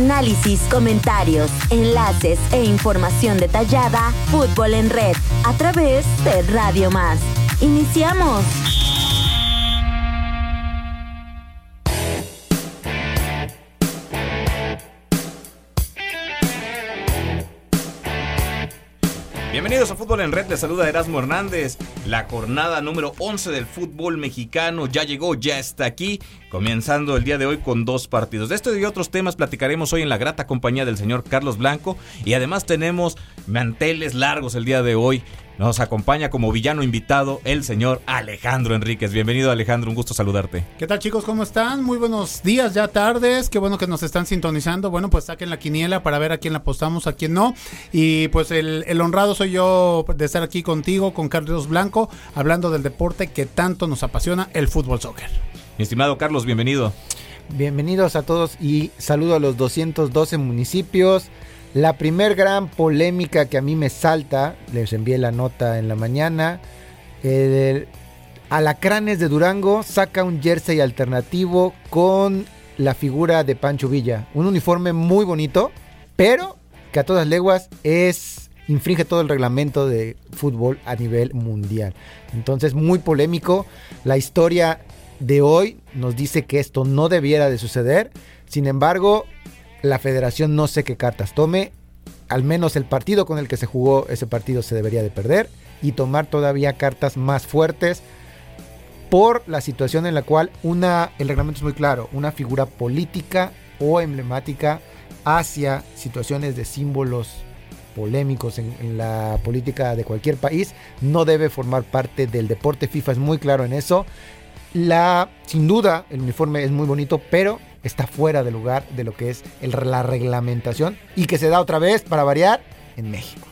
Análisis, comentarios, enlaces e información detallada. Fútbol en red a través de Radio Más. Iniciamos. Bienvenidos a Fútbol en Red, les saluda Erasmo Hernández. La jornada número 11 del fútbol mexicano ya llegó, ya está aquí, comenzando el día de hoy con dos partidos. De esto y otros temas platicaremos hoy en la grata compañía del señor Carlos Blanco y además tenemos manteles largos el día de hoy nos acompaña como villano invitado el señor Alejandro Enríquez. Bienvenido Alejandro, un gusto saludarte. ¿Qué tal chicos? ¿Cómo están? Muy buenos días, ya tardes. Qué bueno que nos están sintonizando. Bueno, pues saquen la quiniela para ver a quién la apostamos, a quién no. Y pues el, el honrado soy yo de estar aquí contigo, con Carlos Blanco, hablando del deporte que tanto nos apasiona, el fútbol soccer. Mi estimado Carlos, bienvenido. Bienvenidos a todos y saludo a los 212 municipios la primer gran polémica que a mí me salta, les envié la nota en la mañana, el Alacranes de Durango saca un jersey alternativo con la figura de Pancho Villa. Un uniforme muy bonito, pero que a todas leguas es infringe todo el reglamento de fútbol a nivel mundial. Entonces, muy polémico. La historia de hoy nos dice que esto no debiera de suceder. Sin embargo, la federación no sé qué cartas tome. Al menos el partido con el que se jugó ese partido se debería de perder y tomar todavía cartas más fuertes por la situación en la cual una, el reglamento es muy claro, una figura política o emblemática hacia situaciones de símbolos polémicos en, la política de cualquier país no debe formar parte del deporte. FIFA es muy claro en eso. La, sin duda, el uniforme es muy bonito, pero está fuera de lugar de lo que es la reglamentación y que se da otra vez, para variar, en México.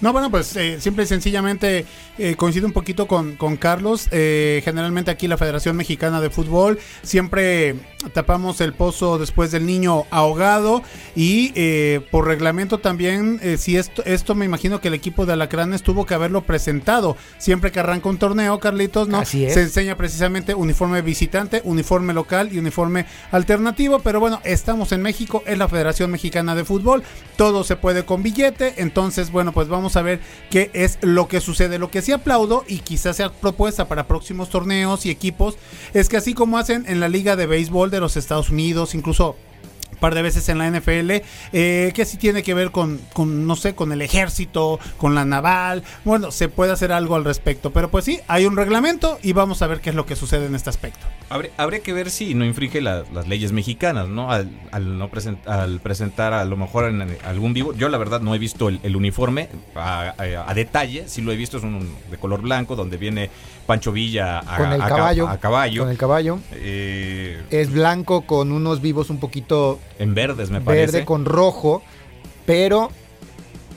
No, bueno, pues eh, simple y sencillamente eh, coincido un poquito con, con Carlos. Eh, generalmente aquí la Federación Mexicana de Fútbol siempre tapamos el pozo después del niño ahogado y eh, por reglamento también, eh, si esto, esto me imagino que el equipo de Alacranes tuvo que haberlo presentado. Siempre que arranca un torneo, Carlitos, ¿no? Así es. Se enseña precisamente uniforme visitante, uniforme local y uniforme alternativo. Pero bueno, estamos en México, es la Federación Mexicana de Fútbol, todo se puede con billete. Entonces, bueno, pues vamos a ver qué es lo que sucede. Lo que sí aplaudo y quizás sea propuesta para próximos torneos y equipos es que así como hacen en la Liga de Béisbol de los Estados Unidos, incluso un par de veces en la NFL, eh, que sí tiene que ver con, con, no sé, con el ejército, con la naval. Bueno, se puede hacer algo al respecto, pero pues sí, hay un reglamento y vamos a ver qué es lo que sucede en este aspecto. Habría, habría que ver si no infringe la, las leyes mexicanas, ¿no? Al, al no present, al presentar a lo mejor en, algún vivo. Yo la verdad no he visto el, el uniforme a, a, a, detalle, sí lo he visto, es un de color blanco donde viene Pancho Villa a, con el caballo, a, caballo. Con el caballo. Eh, es blanco con unos vivos un poquito en verdes, me parece. Verde con rojo, pero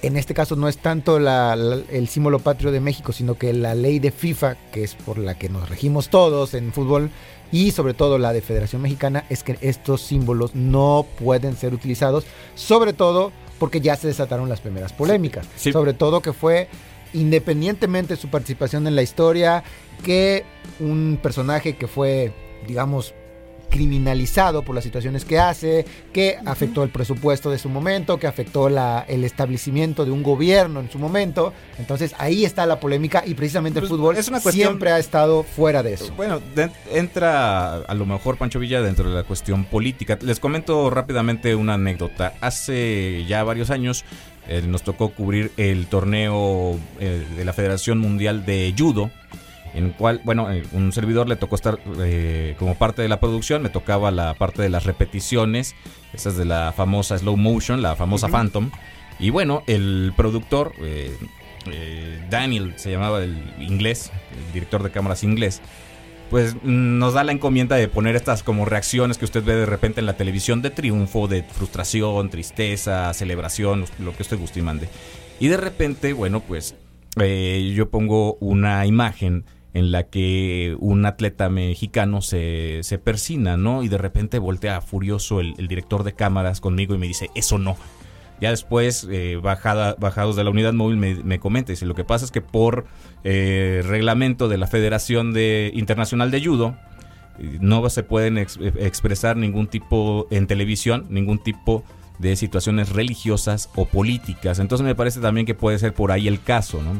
en este caso no es tanto la, la, el símbolo patrio de México, sino que la ley de FIFA, que es por la que nos regimos todos en fútbol, y sobre todo la de Federación Mexicana, es que estos símbolos no pueden ser utilizados, sobre todo porque ya se desataron las primeras polémicas. Sí. Sobre todo que fue independientemente de su participación en la historia, que un personaje que fue, digamos, criminalizado por las situaciones que hace, que afectó el presupuesto de su momento, que afectó la, el establecimiento de un gobierno en su momento. Entonces ahí está la polémica y precisamente pues el fútbol es una cuestión, siempre ha estado fuera de eso. Bueno, de, entra a lo mejor Pancho Villa dentro de la cuestión política. Les comento rápidamente una anécdota. Hace ya varios años eh, nos tocó cubrir el torneo eh, de la Federación Mundial de Judo en cual, bueno, eh, un servidor le tocó estar eh, como parte de la producción, me tocaba la parte de las repeticiones, esas de la famosa slow motion, la famosa uh -huh. Phantom. Y bueno, el productor, eh, Daniel se llamaba el inglés, el director de cámaras inglés, pues nos da la encomienda de poner estas como reacciones que usted ve de repente en la televisión de triunfo, de frustración, tristeza, celebración, lo que usted guste y mande. Y de repente, bueno, pues yo pongo una imagen en la que un atleta mexicano se, se persina, ¿no? Y de repente voltea furioso el, director de cámaras conmigo y me dice, eso no. Ya después, eh, bajados de la unidad móvil, me, me comenta, dice, lo que pasa es que por eh, reglamento de la Federación de, Internacional de Judo, no se pueden ex- expresar ningún tipo en televisión, ningún tipo de situaciones religiosas o políticas. Entonces me parece también que puede ser por ahí el caso, ¿no?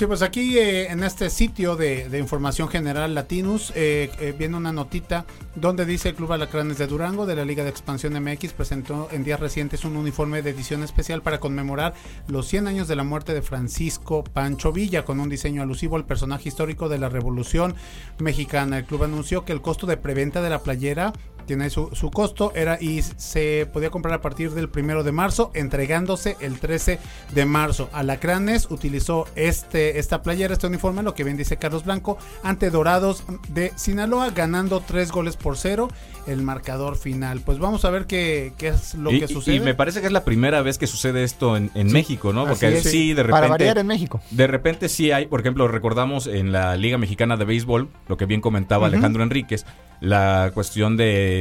Sí, pues aquí eh, en este sitio de, información general Latinus eh, eh, viene una notita donde dice el Club Alacranes de Durango de la Liga de Expansión MX presentó en días recientes un uniforme de edición especial para conmemorar los 100 años de la muerte de Francisco Pancho Villa con un diseño alusivo al personaje histórico de la Revolución Mexicana. El club anunció que el costo de preventa de la playera tiene su, su costo era y se podía comprar a partir del primero de marzo entregándose el 13 de marzo Alacranes utilizó este esta playera este uniforme lo que bien dice Carlos Blanco ante Dorados de Sinaloa ganando tres goles por cero el marcador final pues vamos a ver qué, qué es lo y, que sucede y me parece que es la primera vez que sucede esto en, en Sí, México, ¿no? así Porque es. sí, de Para variar repente... en México. De repente sí hay, por ejemplo, recordamos en la Liga Mexicana de Béisbol, lo que bien comentaba. Alejandro Enríquez, la cuestión de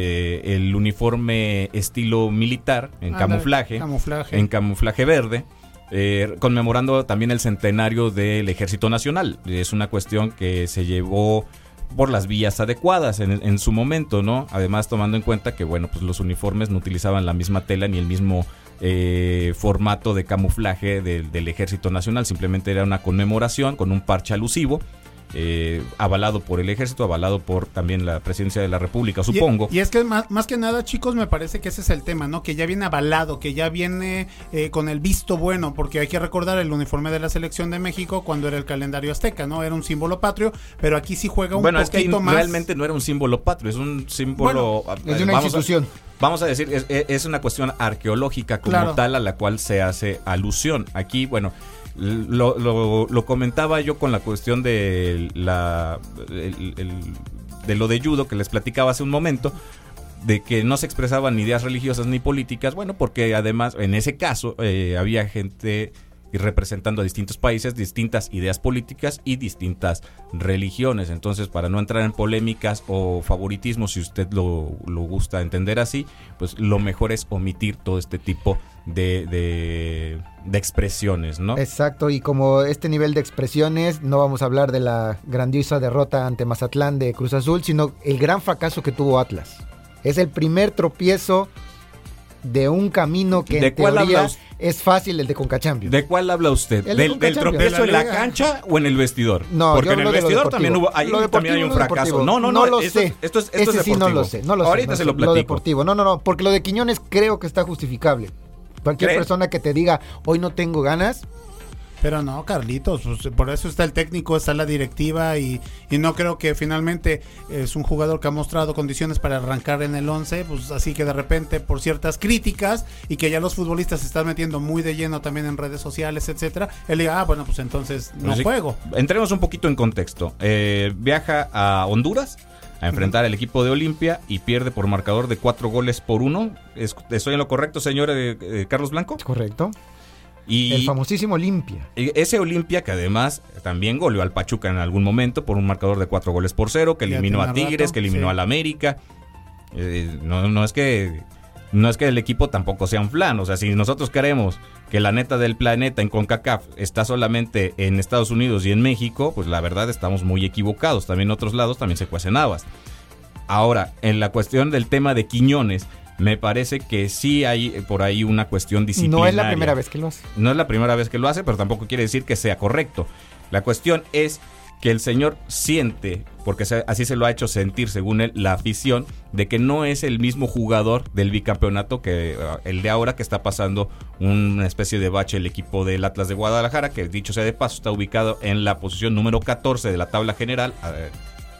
el uniforme estilo militar en camuflaje, camuflaje en camuflaje verde, eh, conmemorando también el centenario del Ejército Nacional. Es una cuestión que se llevó por las vías adecuadas en, en su momento, ¿no? Además tomando en cuenta que, bueno, pues los uniformes no utilizaban la misma tela ni el mismo eh, formato de camuflaje del- del Ejército Nacional, simplemente era una conmemoración con un parche alusivo. Eh, avalado por el ejército, avalado por también la presidencia de la República, supongo. Y, y es que más, más que nada, chicos, me parece que ese es el tema, ¿no? Que ya viene avalado, que ya viene eh, con el visto bueno, porque hay que recordar el uniforme de la selección de México cuando era el calendario azteca, ¿no? Era un símbolo patrio, pero aquí sí juega un bueno, es que poquito más. realmente no era un símbolo patrio, es un símbolo... Es de una vamos a- institución. Vamos a decir, es, es una cuestión arqueológica como Claro. tal a la cual se hace alusión. Aquí, bueno, lo, comentaba yo con la cuestión de la de lo de judo que les platicaba hace un momento de que no se expresaban ideas religiosas ni políticas, bueno, porque además en ese caso eh, había gente representando a distintos países, distintas ideas políticas y distintas religiones. Entonces, para no entrar en polémicas o favoritismos, si usted lo, lo gusta entender así, pues lo mejor es omitir todo este tipo de, de, de expresiones, ¿no? Exacto, y como este nivel de expresiones, no vamos a hablar de la grandiosa derrota ante Mazatlán de Cruz Azul, sino el gran fracaso que tuvo Atlas. Es el primer tropiezo de un camino que ¿De en cuál teoría habla us- es fácil el de Conca Champions. ¿De cuál habla usted? El de ¿Del, Champions. tropiezo De en la cancha o en el vestidor? No, Porque en el de lo vestidor también hubo, ahí Lo también hay un lo fracaso. No, no, No no, lo esto, sé. es- esto es, esto Ese es sí no lo sé, no lo sé, Ahorita no se sé. lo platico. deportivo, no, no, no, porque lo de Quiñones creo que está justificable. Cualquier persona que te diga, hoy no tengo ganas, Pero no, Carlitos, pues, por eso está el técnico, está la directiva y, y no creo que finalmente es un jugador que ha mostrado condiciones para arrancar en el 11, pues así que de repente por ciertas críticas y que ya los futbolistas se están metiendo muy de lleno también en redes sociales, etcétera, él diga, ah, bueno, pues entonces no Pues sí. juego. Entremos un poquito en contexto. Eh, viaja a Honduras a enfrentar al equipo de Olimpia y pierde por marcador de cuatro goles por uno. Es- ¿Estoy en lo correcto, señor eh, eh, Carlos Blanco? correcto. Y El famosísimo Limpia. y ese Olimpia que además también goleó al Pachuca en algún momento por un marcador de cuatro goles por cero, que eliminó a Tigres, rato, que eliminó sí. al América. Eh, no, no es que no es que el equipo tampoco sea un flan, o sea, si nosotros queremos que la neta del planeta en CONCACAF está solamente en Estados Unidos y en México, pues la verdad estamos muy equivocados. También en otros lados también se cuecen habas. Ahora, en la cuestión del tema de Quiñones, me parece que sí hay por ahí una cuestión disciplinaria. No es la primera vez que lo hace. No es la primera vez que lo hace, pero tampoco quiere decir que sea correcto. La cuestión es que el señor siente, porque así se lo ha hecho sentir según él, la afición, de que no es el mismo jugador del bicampeonato que uh, el de ahora, que está pasando una especie de bache el equipo del Atlas de Guadalajara, que dicho sea de paso está ubicado en la posición número 14 de la tabla general,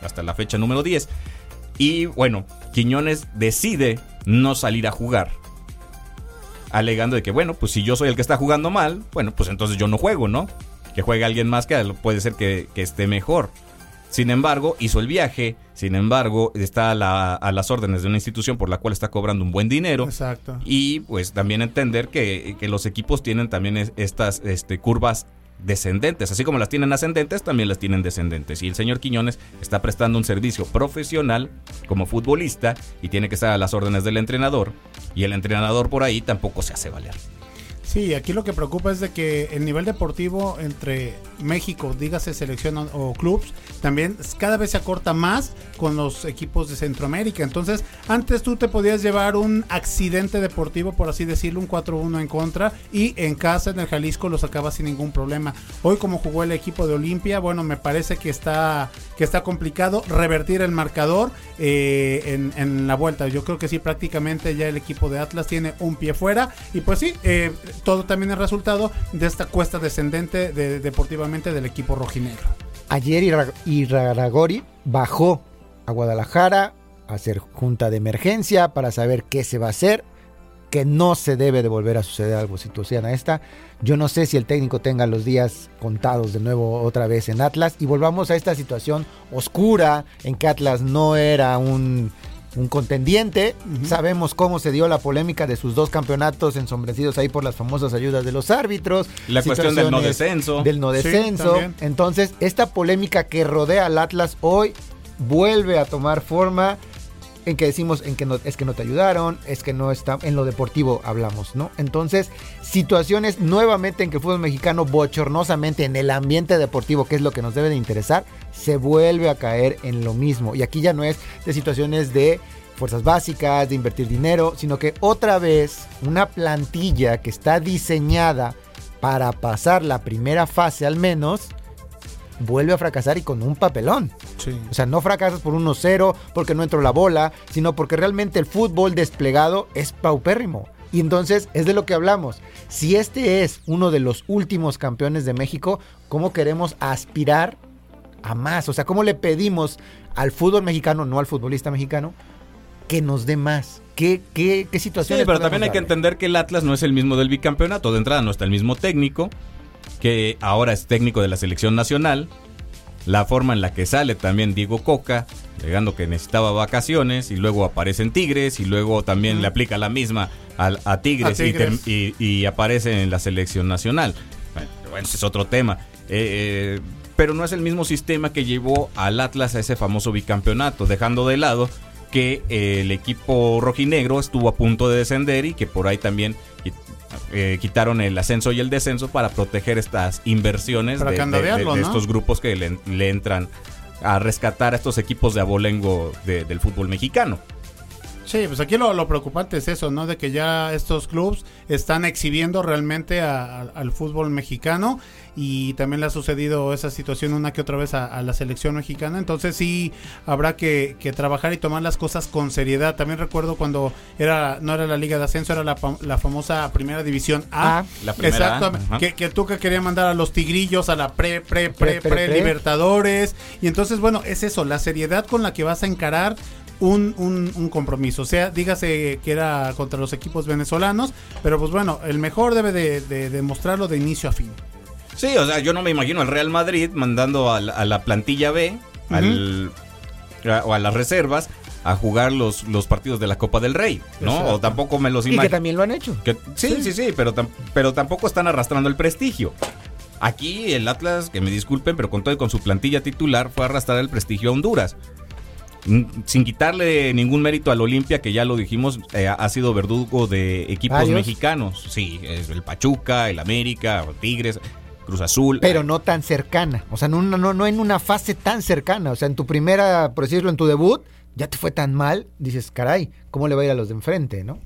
hasta la fecha número 10. Y bueno, Quiñones decide no salir a jugar alegando de que, bueno, pues si yo soy el que está jugando mal, bueno, pues entonces yo no juego, ¿no? Que juegue alguien más que puede ser que, que esté mejor. Sin embargo, hizo el viaje, sin embargo, está a, la- a las órdenes de una institución por la cual está cobrando un buen dinero. Exacto. Y pues también entender que, que los equipos tienen también es- estas este, curvas descendentes. Así como las tienen ascendentes, también las tienen descendentes. Y el señor Quiñones está prestando un servicio profesional como futbolista y tiene que estar a las órdenes del entrenador. Y el entrenador por ahí tampoco se hace valer. Sí, aquí lo que preocupa es de que el nivel deportivo entre México, dígase selección o, clubs, también cada vez se acorta más con los equipos de Centroamérica. Entonces, antes tú te podías llevar un accidente deportivo, por así decirlo, un 4-1 en contra, y en casa, en el Jalisco, lo sacabas sin ningún problema. Hoy, como jugó el equipo de Olimpia, bueno, me parece que está, que está complicado revertir el marcador eh, en, en la vuelta. Yo creo que sí, prácticamente ya el equipo de Atlas tiene un pie fuera, y pues sí, eh, todo también es resultado de esta cuesta descendente de, deportivamente del equipo rojinegro. Ayer Ira- Iraragori bajó a Guadalajara a hacer junta de emergencia para saber qué se va a hacer, que no se debe de volver a suceder algo situación a esta. Yo no sé si el técnico tenga los días contados de nuevo otra vez en Atlas y volvamos a esta situación oscura en que Atlas no era un, un contendiente. Sabemos cómo se dio la polémica de sus dos campeonatos ensombrecidos ahí por las famosas ayudas de los árbitros. La cuestión del no descenso. Del no descenso. Entonces, esta polémica que rodea al Atlas hoy vuelve a tomar forma en que decimos en que es que no te ayudaron, es que no está en lo deportivo hablamos, ¿no? Entonces, situaciones nuevamente en que el fútbol mexicano bochornosamente en el ambiente deportivo, que es lo que nos debe de interesar, se vuelve a caer en lo mismo. Y aquí ya no es de situaciones de fuerzas básicas, de invertir dinero, sino que otra vez una plantilla que está diseñada para pasar la primera fase al menos, vuelve a fracasar y con un papelón. Sí. O sea, no fracasas por 1-0 porque no entró la bola, sino porque realmente el fútbol desplegado es paupérrimo. Y entonces es de lo que hablamos. Si este es uno de los últimos campeones de México, ¿cómo queremos aspirar a más? O sea, ¿cómo le pedimos al fútbol mexicano, no al futbolista mexicano, que nos dé más? ¿Qué, qué, qué Sí, situaciones? pero también hay que entender que el Atlas no es el mismo del bicampeonato. De entrada no está el mismo técnico, que ahora es técnico de la selección nacional. La forma en la que sale también Diego Coca, llegando que necesitaba vacaciones y luego aparece en Tigres y luego también le aplica la misma al- a, Tigres, A y Tigres. Y, y aparece en la selección nacional. Bueno, ese es otro tema. Eh, eh, pero no es el mismo sistema que llevó al Atlas a ese famoso bicampeonato, dejando de lado que eh, el equipo rojinegro estuvo a punto de descender y que por ahí también eh, quitaron el ascenso y el descenso para proteger estas inversiones de, de- candadearlo, de- de ¿no? estos grupos que le, le entran a rescatar a estos equipos de abolengo de- del fútbol mexicano. Sí, pues aquí lo, lo preocupante es eso, ¿no? De que ya estos clubes están exhibiendo realmente a- a- al fútbol mexicano y también le ha sucedido esa situación una que otra vez a, a la selección mexicana. Entonces sí habrá que, que trabajar y tomar las cosas con seriedad. También recuerdo cuando era no era la Liga de Ascenso, era la, la famosa Primera División A. Ah, la primera A, ajá. que, que Tuca quería mandar a los tigrillos a la pre, pre, pre, Pre, pre, pre, pre. Libertadores. Y entonces, bueno, es eso, la seriedad con la que vas a encarar un, un, un compromiso. O sea, dígase que era contra los equipos venezolanos, pero pues bueno, el mejor debe de, de demostrarlo de inicio a fin. Sí, o sea, yo no me imagino al Real Madrid mandando a la, a la plantilla B al- a- o a las reservas a jugar los, los partidos de la Copa del Rey, ¿no? Exacto. O tampoco me los y que imagino. también lo han hecho. Que- sí, sí, sí, pero, tam- pero tampoco están arrastrando el prestigio. Aquí el Atlas, que me disculpen, pero con todo y con su plantilla titular, fue a arrastrar el prestigio a Honduras. Sin quitarle ningún mérito al Olimpia, que ya lo dijimos, eh, ha sido verdugo de equipos Varios. mexicanos. Sí, es el Pachuca, el América, Tigres, Cruz Azul. pero no tan cercana. O sea, no, no, no en una fase tan cercana. O sea, en tu primera, por decirlo, en tu debut, ya te fue tan mal, dices, caray, ¿cómo le va a ir a los de enfrente, no?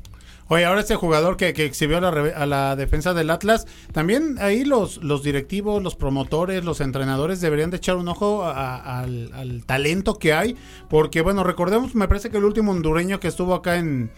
Oye, ahora este jugador que, exhibió a la, a la defensa del Atlas, también ahí los, directivos, los promotores, los entrenadores deberían de echar un ojo a- al, al talento que hay, porque bueno, recordemos, me parece que el último hondureño que estuvo acá en,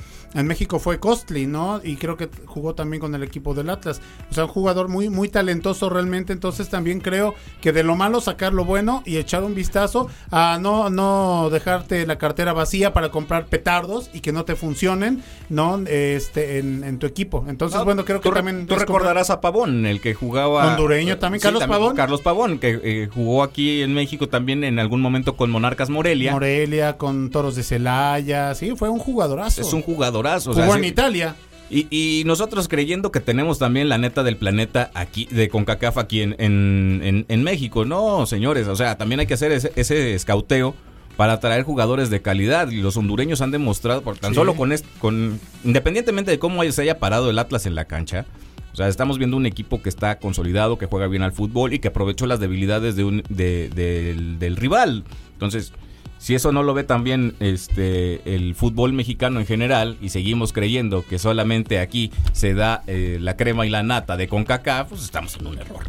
México fue Costly, ¿no? Y creo que jugó también con el equipo del Atlas. O sea, un jugador muy, muy talentoso realmente, entonces también creo que de lo malo sacar lo bueno y echar un vistazo a no, no dejarte la cartera vacía para comprar petardos y que no te funcionen, ¿no? Este, en, en tu equipo. Entonces, No, bueno, creo que tú, también... Tú recordarás a Pavón, el que jugaba. Hondureño también, Carlos Pavón. Carlos Pavón, que eh, jugó aquí en México también en algún momento con Monarcas Morelia. Morelia, con Toros de Celaya, sí, fue un jugadorazo. es un jugadorazo. o Jugó sea, en sí- Italia. Y, y nosotros creyendo que tenemos también la neta del planeta aquí, de CONCACAF aquí en, en, en- en México. No, señores, o sea, también hay que hacer ese, ese escauteo para traer jugadores de calidad. Y los hondureños han demostrado, por tan Sí. solo con, est- con. Independientemente de cómo se haya parado el Atlas en la cancha, O sea, estamos viendo un equipo que está consolidado, que juega bien al fútbol y que aprovechó las debilidades de un, de- del, del rival. Entonces, si eso no lo ve también este, el fútbol mexicano en general y seguimos creyendo que solamente aquí se da eh, la crema y la nata de CONCACAF, pues estamos en un error.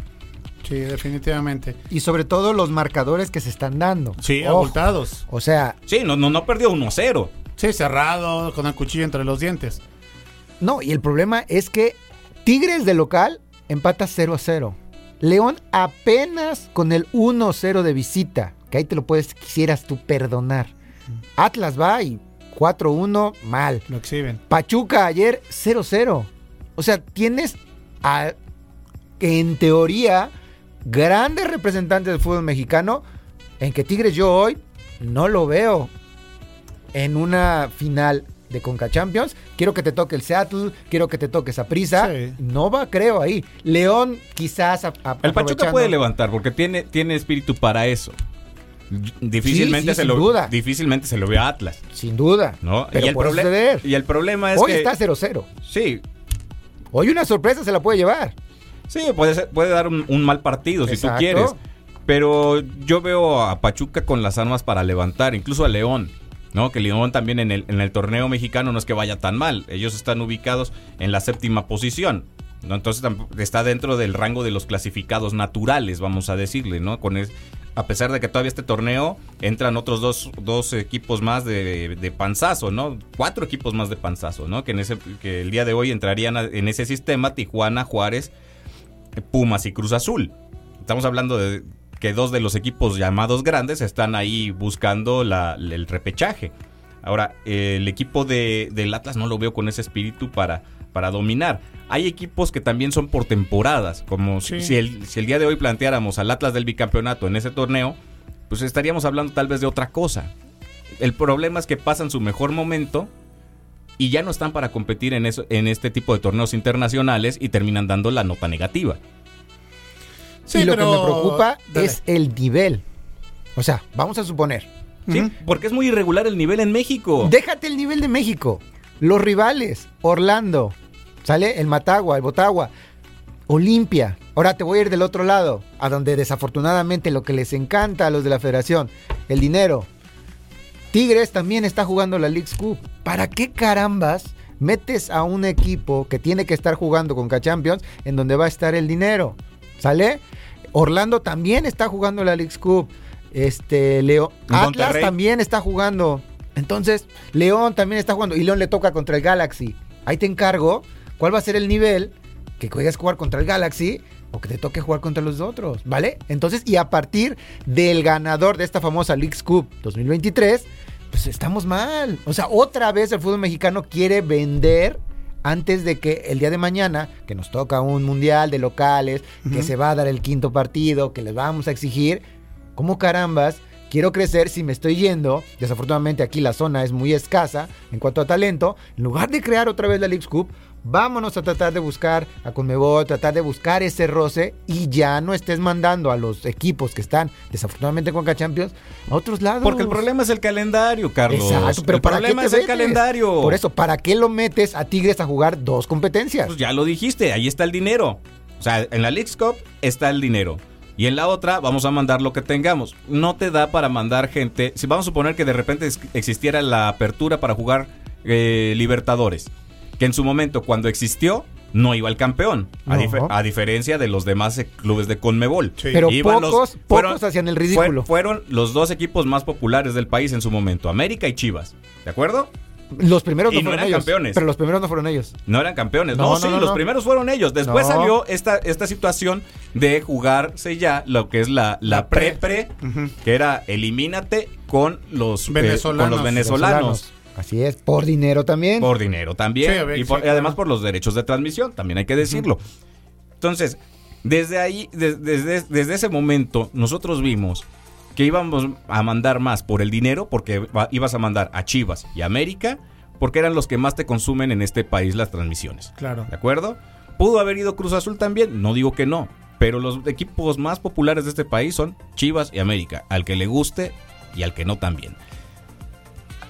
Sí, definitivamente. Y sobre todo los marcadores que se están dando. Sí, Ojo. abultados. O sea, Sí, no, no, no perdió 1-0. Sí, cerrado, con el cuchillo entre los dientes. no, y el problema es que Tigres de local empata 0 a 0. León apenas con el 1-0 de visita, que ahí te lo puedes, quisieras tú perdonar. Atlas va y 4-1, mal. Lo exhiben. Pachuca ayer 0-0. O sea, tienes a, en teoría grandes representantes del fútbol mexicano en que Tigres yo hoy no lo veo en una final de Conca Champions. Quiero que te toque el Seattle, quiero que te toque esa prisa. Sí. No va, creo, ahí. León quizás a- a- El Pachuca puede levantar porque tiene, tiene espíritu para eso. Difícilmente, Sí, sí, se sin lo, duda. difícilmente se lo ve a Atlas. Sin duda. ¿no? Pero y, el puede y el problema es Hoy que... está 0-0. Sí, Hoy una sorpresa se la puede llevar. Sí, puede, ser- puede dar un, un mal partido si tú quieres. Pero yo veo a Pachuca con las armas para levantar, incluso a León. ¿no? Que León también en el, en el torneo mexicano no es que vaya tan mal. Ellos están ubicados en la séptima posición. ¿no? Entonces está dentro del rango de los clasificados naturales, vamos a decirle, ¿no? Con es- a pesar de que todavía este torneo entran otros dos, dos equipos más de, de panzazo, ¿no? Cuatro equipos más de panzazo, ¿no? Que, en ese, que el día de hoy entrarían en ese sistema Tijuana, Juárez, Pumas y Cruz Azul. Estamos hablando de que dos de los equipos llamados grandes están ahí buscando la- el repechaje. Ahora, eh, el equipo de, del Atlas no lo veo con ese espíritu para, para dominar. Hay equipos que también son por temporadas, como Sí. si, el, si el día de hoy planteáramos al Atlas del bicampeonato en ese torneo, pues estaríamos hablando tal vez de otra cosa. El problema es que pasan su mejor momento y ya no están para competir en, eso, en este tipo de torneos internacionales y terminan dando la nota negativa. Sí, y lo pero- que me preocupa Dale. es el nivel. O sea, vamos a suponer. Sí, porque es muy irregular el nivel en México. Déjate el nivel de México. Los rivales, Orlando, sale el Matagua, el Botagua, Olimpia. Ahora te voy a ir del otro lado, a donde desafortunadamente lo que les encanta a los de la federación, el dinero. Tigres también está jugando la League Cup. ¿Para qué carambas metes a un equipo que tiene que estar jugando con K-Champions en donde va a estar el dinero? ¿Sale? Orlando también está jugando la League Cup. Este, Leo, Atlas también está jugando. Entonces, León también está jugando. Y León le toca contra el Galaxy. Ahí te encargo cuál va a ser el nivel que juegues jugar contra el Galaxy o que te toque jugar contra los otros, ¿vale? Entonces, y a partir del ganador de esta famosa Leagues Cup 2023, pues estamos mal. O sea, otra vez el fútbol mexicano quiere vender antes de que el día de mañana, que nos toca un mundial de locales, que se va a dar el quinto partido, que les vamos a exigir, ¿cómo carambas? Quiero crecer si me estoy yendo. Desafortunadamente aquí la zona es muy escasa en cuanto a talento. En lugar de crear otra vez la Leagues Cup, vámonos a tratar de buscar a Conmebol, tratar de buscar ese roce y ya no estés mandando a los equipos que están desafortunadamente con Champions a otros lados. Porque el problema es el calendario, Carlos. Exacto, pero el ¿para problema qué es el calendario. Por eso, ¿para qué lo metes a Tigres a jugar dos competencias? Pues ya lo dijiste, ahí está el dinero. O sea, en la Leagues Cup está el dinero. Y en la otra vamos a mandar lo que tengamos. No te da para mandar gente. Si vamos a suponer que de repente existiera la apertura para jugar eh, Libertadores. Que en su momento, cuando existió, no iba el campeón. A, diferencia de los demás eh, clubes de Conmebol. Sí. Pero Iban pocos, pocos hacían el ridículo. fue- fueron los dos equipos más populares del país en su momento, América y Chivas. ¿De acuerdo? Los primeros no y no fueron eran ellos. campeones. Pero los primeros no fueron ellos. No eran campeones. No, No, no, sí, no, los no. primeros fueron ellos. Después No. salió esta, esta situación de jugarse ya lo que es la, la, La pre. pre-pre, que era elimínate con los eh, Venezolanos. con los venezolanos. Así es, por dinero también. Por dinero también. Sí, a ver, y, por- sí, y además claro. por los derechos de transmisión, también hay que decirlo. Entonces, desde ahí, des- desde, desde ese momento, nosotros vimos que íbamos a mandar más por el dinero, porque ibas a mandar a Chivas y América, porque eran los que más te consumen en este país las transmisiones. Claro. ¿De acuerdo? ¿Pudo haber ido Cruz Azul también? No digo que no. Pero los equipos más populares de este país son Chivas y América. Al que le guste y al que no también.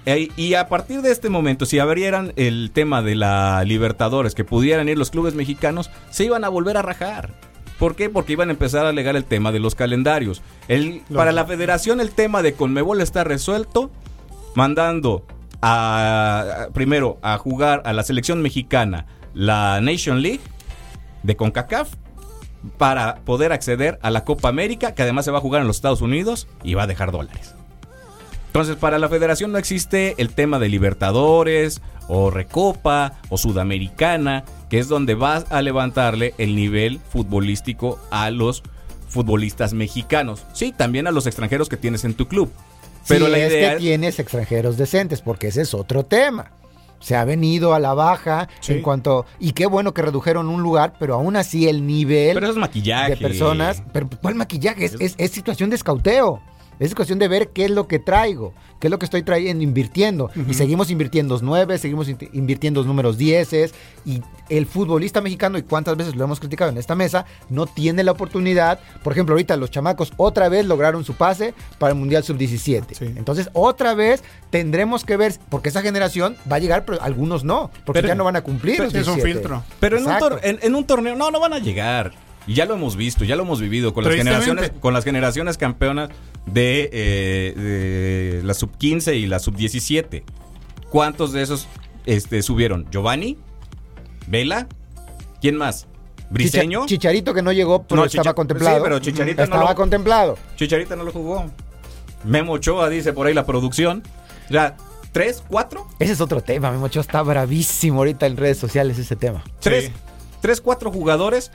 Eh, y a partir de este momento, si abrieran el tema de la Libertadores, que pudieran ir los clubes mexicanos, se iban a volver a rajar. ¿Por qué? Porque iban a empezar a alegar el tema de los calendarios. El, para la federación el tema de Conmebol está resuelto, mandando a, primero a jugar a la selección mexicana la Nation League de CONCACAF para poder acceder a la Copa América, que además se va a jugar en los Estados Unidos y va a dejar dólares. Entonces, para la federación no existe el tema de Libertadores o Recopa o Sudamericana, que es donde vas a levantarle el nivel futbolístico a los futbolistas mexicanos. Sí, también a los extranjeros que tienes en tu club. Pero la es idea que tienes extranjeros decentes, porque ese es otro tema. Se ha venido a la baja Sí. en cuanto. Y qué bueno que redujeron un lugar, pero aún así el nivel Pero eso es maquillaje. de personas. Pero ¿cuál maquillaje? Es, es- es situación de escauteo. Es cuestión de ver qué es lo que traigo, qué es lo que estoy trayendo, invirtiendo. Y seguimos invirtiendo nueve, seguimos in- invirtiendo números dieces. Y el futbolista mexicano, y cuántas veces lo hemos criticado en esta mesa, no tiene la oportunidad. Por ejemplo, ahorita los chamacos otra vez lograron su pase para el Mundial Sub-17. Sí. Entonces, otra vez tendremos que ver, porque esa generación va a llegar, pero algunos no, porque Pero- ya no van a cumplir. los es un 17. filtro. Pero en un, Exacto. tor- en, en un torneo, no, no van a llegar. Y ya lo hemos visto, ya lo hemos vivido con las generaciones, con las generaciones campeonas de, eh, de la sub 15 y la sub 17. ¿Cuántos de esos este, subieron? ¿Giovanni? ¿Vela? ¿Quién más? ¿Briseño? Chicha- Chicharito que no llegó, pero No, estaba Chicha- contemplado. sí, pero Chicharito no estaba lo- contemplado. Chicharita no lo jugó. Memo Ochoa dice por ahí la producción. Ya, ¿tres? ¿Cuatro? Ese es otro tema, Memo Ochoa está bravísimo ahorita en redes sociales ese tema. tres, Sí. tres, cuatro jugadores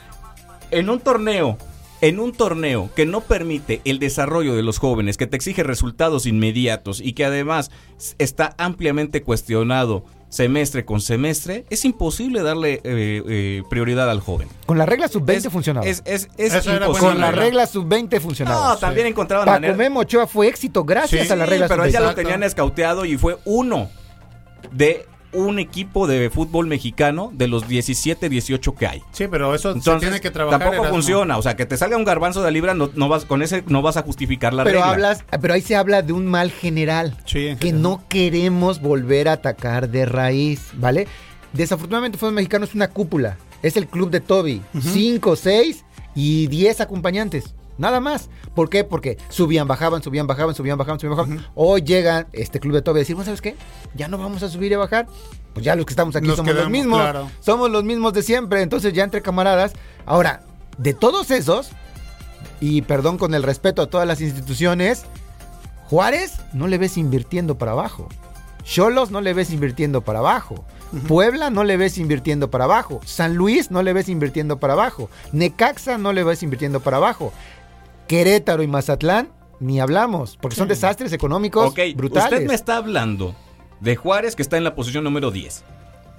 en un torneo, en un torneo que no permite el desarrollo de los jóvenes, que te exige resultados inmediatos y que además está ampliamente cuestionado semestre con semestre, es imposible darle eh, eh, prioridad al joven. Con la regla sub-20 Es- funcionaba. Es, es, es imposible. Con la regla. regla sub-20 funcionaba. No, también encontraban Paco manera- Memo Ochoa fue éxito gracias Sí, a la regla pero sub-20. ya lo tenían escauteado y fue uno de un equipo de fútbol mexicano de los 17, 18 que hay. Sí, pero eso se Entonces, tiene que trabajar. tampoco Erasmo. funciona. O sea, que te salga un garbanzo de libra, no, no vas, con ese no vas a justificar la pero regla. hablas, pero ahí se habla de un mal general. Sí, en que general. no queremos volver a atacar de raíz, ¿vale? Desafortunadamente fútbol mexicano es una cúpula. Es el club de Toby. Cinco, seis y diez acompañantes. Nada más. ¿Por qué? Porque subían, bajaban, subían, bajaban, subían, bajaban, subían, bajaban. Hoy llega este club de Toby a decir, bueno, ¿sabes qué? Ya no vamos a subir y a bajar. Pues ya los que estamos aquí Nos somos los mismos. claro. Somos los mismos de siempre. Entonces ya entre camaradas. Ahora, de todos esos, y perdón con el respeto a todas las instituciones, Juárez no le ves invirtiendo para abajo. Cholos no le ves invirtiendo para abajo. Puebla no le ves invirtiendo para abajo. San Luis no le ves invirtiendo para abajo. Necaxa no le ves invirtiendo para abajo. Querétaro y Mazatlán ni hablamos, porque son desastres económicos Ok, brutales. usted me está hablando de Juárez, que está en la posición número 10.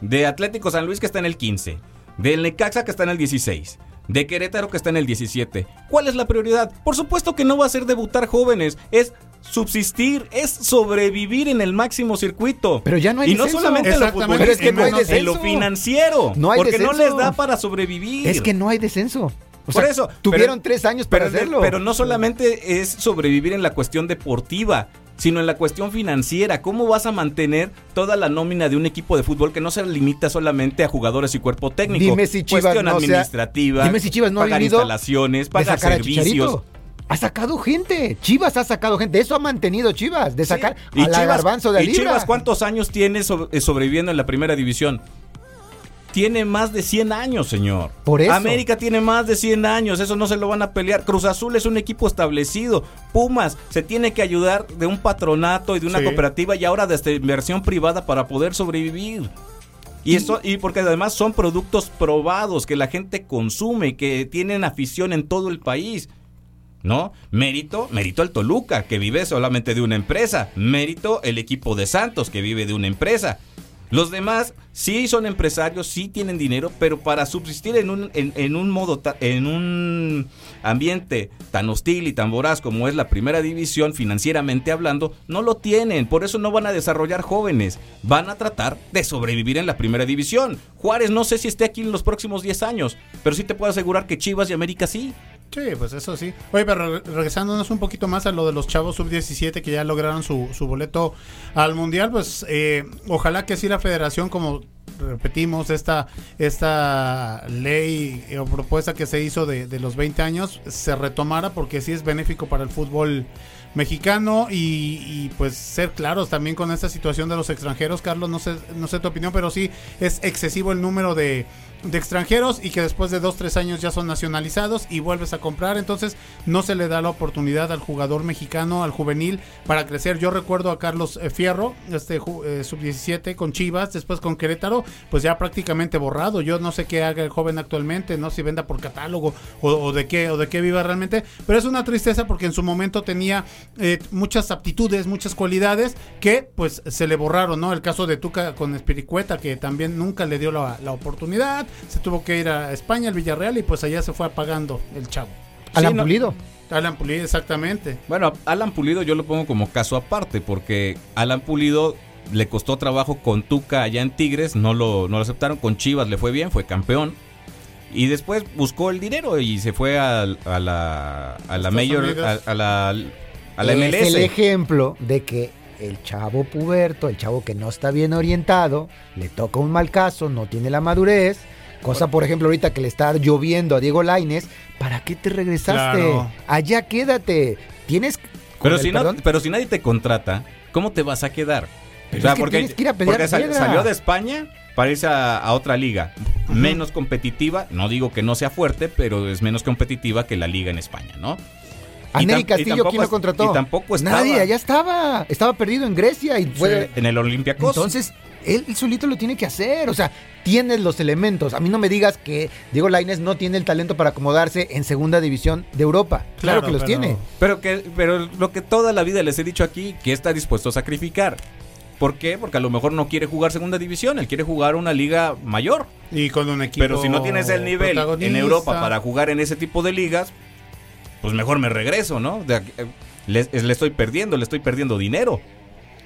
De Atlético San Luis, que está en el 15. Del Necaxa, que está en el 16. De Querétaro, que está en el 17. ¿Cuál es la prioridad? Por supuesto que no va a ser debutar jóvenes. Es subsistir, es sobrevivir en el máximo circuito. Pero ya no hay Y no descenso. solamente en lo futbolístico, es que no hay en lo descenso. financiero. No hay porque no les da para sobrevivir. Es que no hay descenso. O Por sea, eso. Tuvieron pero- tres años para pero, hacerlo. Pero no solamente es sobrevivir en la cuestión deportiva, sino en la cuestión financiera. ¿Cómo vas a mantener toda la nómina de un equipo de fútbol que no se limita solamente a jugadores y cuerpo técnico? Dime si Chivas cuestión no se ha- administrativa. dime si Chivas no ha pagar vivido instalaciones, pagar servicios. Ha sacado gente. Chivas ha sacado gente. Eso ha mantenido Chivas. De sacar Sí. a la garbanzo de ¿Y libra. Chivas cuántos años tiene eh, sobreviviendo en la primera división? Tiene más de 100 años, señor. Por eso. América tiene más de 100 años, eso no se lo van a pelear. Cruz Azul es un equipo establecido. Pumas se tiene que ayudar de un patronato y de una Sí. cooperativa y ahora de esta inversión privada para poder sobrevivir. Y eso, y porque además son productos probados que la gente consume, que tienen afición en todo el país. ¿No? Mérito, mérito al Toluca, que vive solamente de una empresa. Mérito el equipo de Santos, que vive de una empresa. Los demás sí son empresarios, sí tienen dinero, pero para subsistir en un, en, un modo, en un ambiente tan hostil y tan voraz como es la primera división, financieramente hablando, no lo tienen. Por eso no van a desarrollar jóvenes. Van a tratar de sobrevivir en la primera división. Juárez no sé si esté aquí en los próximos 10 años, pero sí te puedo asegurar que Chivas y América sí. Sí, pues eso sí. Oye, pero regresándonos un poquito más a lo de los chavos sub-17 que ya lograron su, su boleto al Mundial, pues eh, ojalá que sí la federación, como repetimos, esta, esta ley o propuesta que se hizo de, de los 20 años se retomara porque sí es benéfico para el fútbol mexicano y, y, pues ser claros también con esta situación de los extranjeros. Carlos, no sé, no sé tu opinión, pero sí es excesivo el número de, de extranjeros y que después de dos, tres años ya son nacionalizados y vuelves a comprar. Entonces no se le da la oportunidad al jugador mexicano, al juvenil, para crecer. Yo recuerdo a Carlos eh, Fierro, este eh, sub-17 con Chivas, después con Querétaro, pues ya prácticamente borrado. Yo no sé qué haga el joven actualmente, no si venda por catálogo o, o de qué o de qué viva realmente, pero es una tristeza porque en su momento tenía eh, muchas aptitudes, muchas cualidades que pues se le borraron, ¿no? El caso de Tuca con Espiricueta que también nunca le dio la, la oportunidad se tuvo que ir a España, al Villarreal, y pues allá se fue apagando el chavo. Alan Sí, no- Pulido. Alan Pulido, exactamente. Bueno, Alan Pulido yo lo pongo como caso aparte, porque Alan Pulido le costó trabajo con Tuca allá en Tigres, no lo, no lo aceptaron, con Chivas le fue bien, fue campeón. Y después buscó el dinero y se fue al- a, la, a la a, a la, a la MLS. Es el ejemplo de que el chavo puberto, el chavo que no está bien orientado, le toca un mal caso, no tiene la madurez. Cosa, por ejemplo, ahorita que le está lloviendo a Diego Laines, ¿para qué te regresaste? Claro. Allá quédate. Tienes. Pero si, no, pero si nadie te contrata, ¿cómo te vas a quedar? Pero es que tienes que ir a pelear porque sal- salió de España para irse a, a otra liga menos competitiva. No digo que no sea fuerte, pero es menos competitiva que la liga en España, ¿no? a y Neri Castillo, tampoco ¿quién lo es- contrató? y tampoco estaba. Nadie, allá estaba. Estaba perdido en Grecia y fue. En el Olympiacos. Entonces, él solito lo tiene que hacer. O sea, tienes los elementos. A mí no me digas que Diego Lainez no tiene el talento para acomodarse en segunda división de Europa. Claro, Claro, que los pero- tiene. Pero que, pero lo que toda la vida les he dicho aquí, que está dispuesto a sacrificar. ¿Por qué? Porque a lo mejor no quiere jugar segunda división, él quiere jugar una liga mayor. Y con un equipo. Pero si no tienes el nivel en. Europa para jugar en ese tipo de ligas, pues mejor me regreso, ¿no? De aquí- eh, le, le estoy perdiendo, le estoy perdiendo dinero.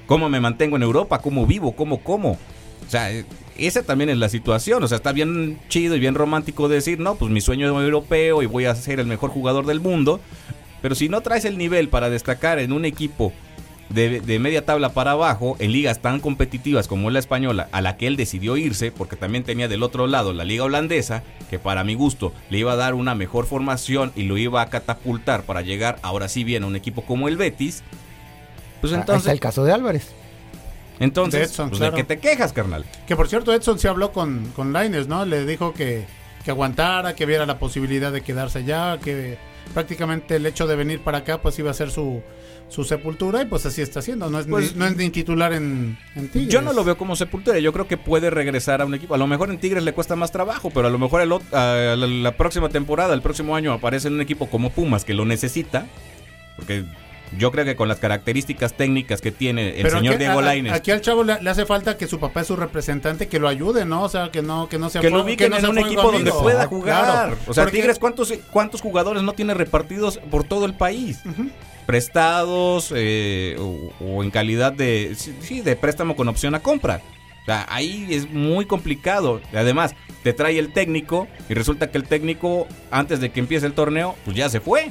¿Cómo me mantengo en Europa? ¿Cómo vivo? ¿Cómo como? O sea, eh, esa también es la situación. O sea, está bien chido y bien romántico decir, no, pues mi sueño es europeo y voy a ser el mejor jugador del mundo. Pero si no traes el nivel para destacar en un equipo de, de media tabla para abajo, en ligas tan competitivas como la española, a la que él decidió irse, porque también tenía del otro lado la liga holandesa, que para mi gusto le iba a dar una mejor formación y lo iba a catapultar para llegar ahora sí bien a un equipo como el Betis, pues Ahí está entonces, el caso de Álvarez. entonces De Edson, pues, claro. ¿de qué te quejas, carnal? Que por cierto, Edson se habló con, con Lainez, ¿no? Le dijo que, que aguantara, que viera la posibilidad de quedarse allá, que prácticamente el hecho de venir para acá, pues iba a ser su, su sepultura, y pues así está haciendo. No es, Pues- ni, no es ni titular en, en Tigres. Yo no lo veo como sepultura, yo creo que puede regresar a un equipo. A lo mejor en Tigres le cuesta más trabajo, pero a lo mejor el a la, la próxima temporada, el próximo año, aparece en un equipo como Pumas que lo necesita. Porque yo creo que con las características técnicas que tiene el Pero señor aquí- Diego Lainez, Aquí al chavo le, le hace falta que su papá es su representante, que lo ayude, ¿no? O sea, que no, que no sea que lo ubiquen no en sea un equipo donde pueda jugar. claro. o sea, Porque- Tigres, ¿cuántos, ¿cuántos jugadores no tiene repartidos por todo el país? Prestados eh, o, o en calidad de, sí, de préstamo con opción a compra. O sea, ahí es muy complicado. Además, te trae el técnico y resulta que el técnico, antes de que empiece el torneo, pues ya se fue.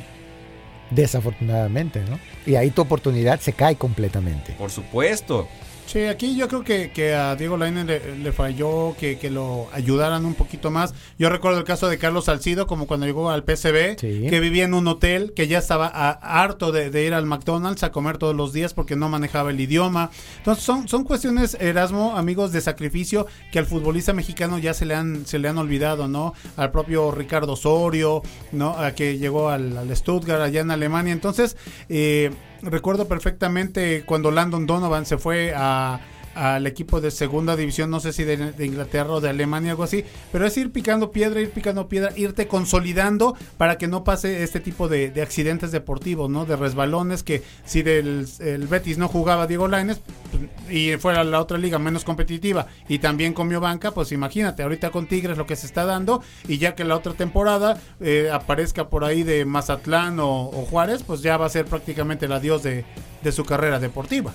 Desafortunadamente, ¿no? Y ahí tu oportunidad se cae completamente. Por supuesto. Sí, aquí yo creo que, que a Diego Lainez le, le falló que, que lo ayudaran un poquito más. Yo recuerdo el caso de Carlos Salcido, como cuando llegó al PCB, Sí. que vivía en un hotel, que ya estaba a- harto de, de ir al McDonald's a comer todos los días porque no manejaba el idioma. Entonces son, son cuestiones, Erasmo, amigos, de sacrificio que al futbolista mexicano ya se le han, se le han olvidado, ¿no? Al propio Ricardo Osorio, ¿no? A que llegó al, al Stuttgart allá en Alemania. Entonces, eh, recuerdo perfectamente cuando Landon Donovan se fue a al equipo de segunda división, no sé si de, Inglaterra o de Alemania, algo así, pero es ir picando piedra, ir picando piedra, irte consolidando para que no pase este tipo de, de accidentes deportivos, ¿no? De resbalones que si del el Betis no jugaba Diego Lainez pues, y fuera la otra liga menos competitiva y también comió banca, pues imagínate, ahorita con Tigres lo que se está dando y ya que la otra temporada eh, aparezca por ahí de Mazatlán o, o Juárez, pues ya va a ser prácticamente el adiós de, de su carrera deportiva.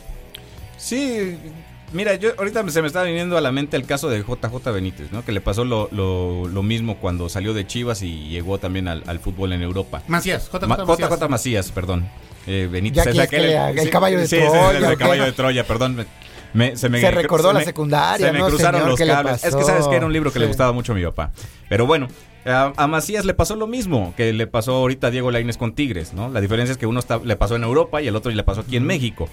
Sí, Mira, yo ahorita se me está viniendo a la mente el caso de JJ Benítez, ¿no? Que le pasó lo, lo, lo mismo cuando salió de Chivas y llegó también al, al fútbol en Europa. Macías, JJ Ma- Macías. JJ Macías, perdón. Eh, Benítez es aquel- el caballo de sí, sí, Troya, el caballo de Troya, perdón. Me- se me, Se recordó se la me- secundaria, Se me ¿no, cruzaron señor? los ¿Qué le cables. Es que sabes que era un libro que le gustaba mucho a mi papá. Pero bueno, a, a Macías le pasó lo mismo que le pasó ahorita a Diego Lainez con Tigres, ¿no? La diferencia es que uno está, le pasó en Europa y el otro le pasó aquí en México.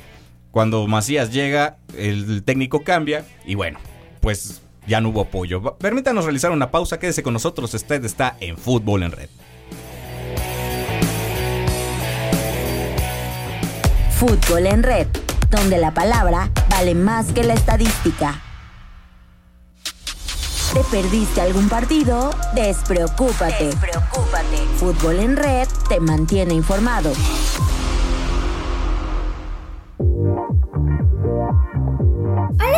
Cuando Macías llega, el técnico cambia y bueno, pues ya no hubo apoyo. Permítanos realizar una pausa, quédese con nosotros, usted está en Fútbol en Red. Fútbol en red, donde la palabra vale más que la estadística. ¿Te perdiste algún partido? Despreocúpate. Despreocúpate. Fútbol en red te mantiene informado. Hola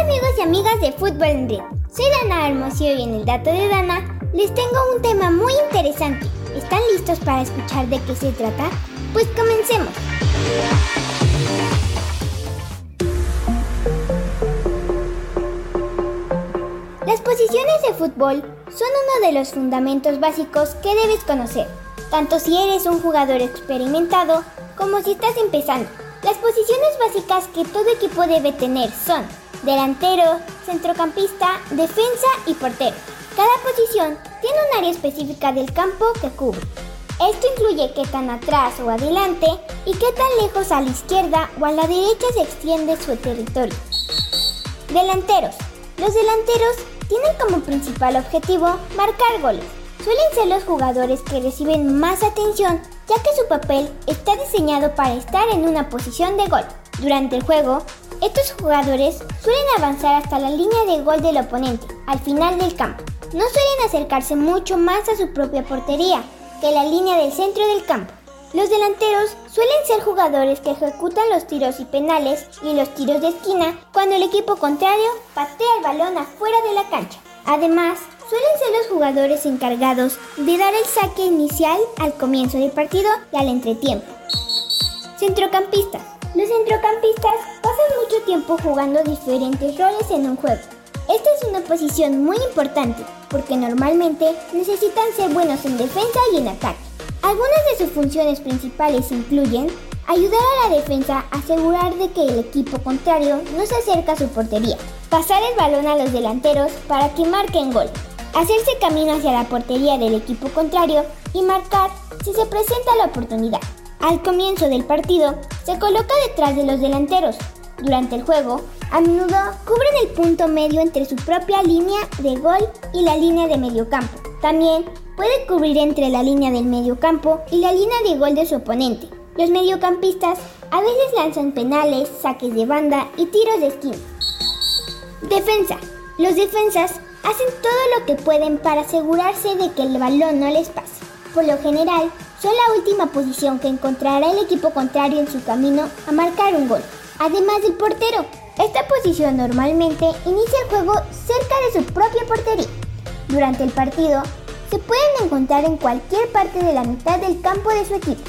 amigos y amigas de Fútbol en Red. Soy Dana Hermosillo y en el dato de Dana les tengo un tema muy interesante. ¿Están listos para escuchar de qué se trata? Pues comencemos. Las posiciones de fútbol son uno de los fundamentos básicos que debes conocer, tanto si eres un jugador experimentado como si estás empezando. Las posiciones básicas que todo equipo debe tener son delantero, centrocampista, defensa y portero. Cada posición tiene un área específica del campo que cubre. Esto incluye qué tan atrás o adelante y qué tan lejos a la izquierda o a la derecha se extiende su territorio. Delanteros. Los delanteros tienen como principal objetivo marcar goles. Suelen ser los jugadores que reciben más atención ya que su papel está diseñado para estar en una posición de gol. Durante el juego, estos jugadores suelen avanzar hasta la línea de gol del oponente, al final del campo. No suelen acercarse mucho más a su propia portería que la línea del centro del campo. Los delanteros suelen ser jugadores que ejecutan los tiros y penales y los tiros de esquina cuando el equipo contrario patea el balón afuera de la cancha. Además, suelen ser los jugadores encargados de dar el saque inicial al comienzo del partido y al entretiempo. Centrocampistas. Los centrocampistas pasan mucho tiempo jugando diferentes roles en un juego. Esta es una posición muy importante porque normalmente necesitan ser buenos en defensa y en ataque. Algunas de sus funciones principales incluyen ayudar a la defensa a asegurar de que el equipo contrario no se acerca a su portería, pasar el balón a los delanteros para que marquen gol, hacerse camino hacia la portería del equipo contrario y marcar si se presenta la oportunidad. Al comienzo del partido, se coloca detrás de los delanteros. Durante el juego, a menudo cubren el punto medio entre su propia línea de gol y la línea de mediocampo. También puede cubrir entre la línea del mediocampo y la línea de gol de su oponente. Los mediocampistas a veces lanzan penales, saques de banda y tiros de esquina. Defensa. Los defensas hacen todo lo que pueden para asegurarse de que el balón no les pase. Por lo general, son la última posición que encontrará el equipo contrario en su camino a marcar un gol. Además del portero, esta posición normalmente inicia el juego cerca de su propia portería. Durante el partido, se pueden encontrar en cualquier parte de la mitad del campo de su equipo.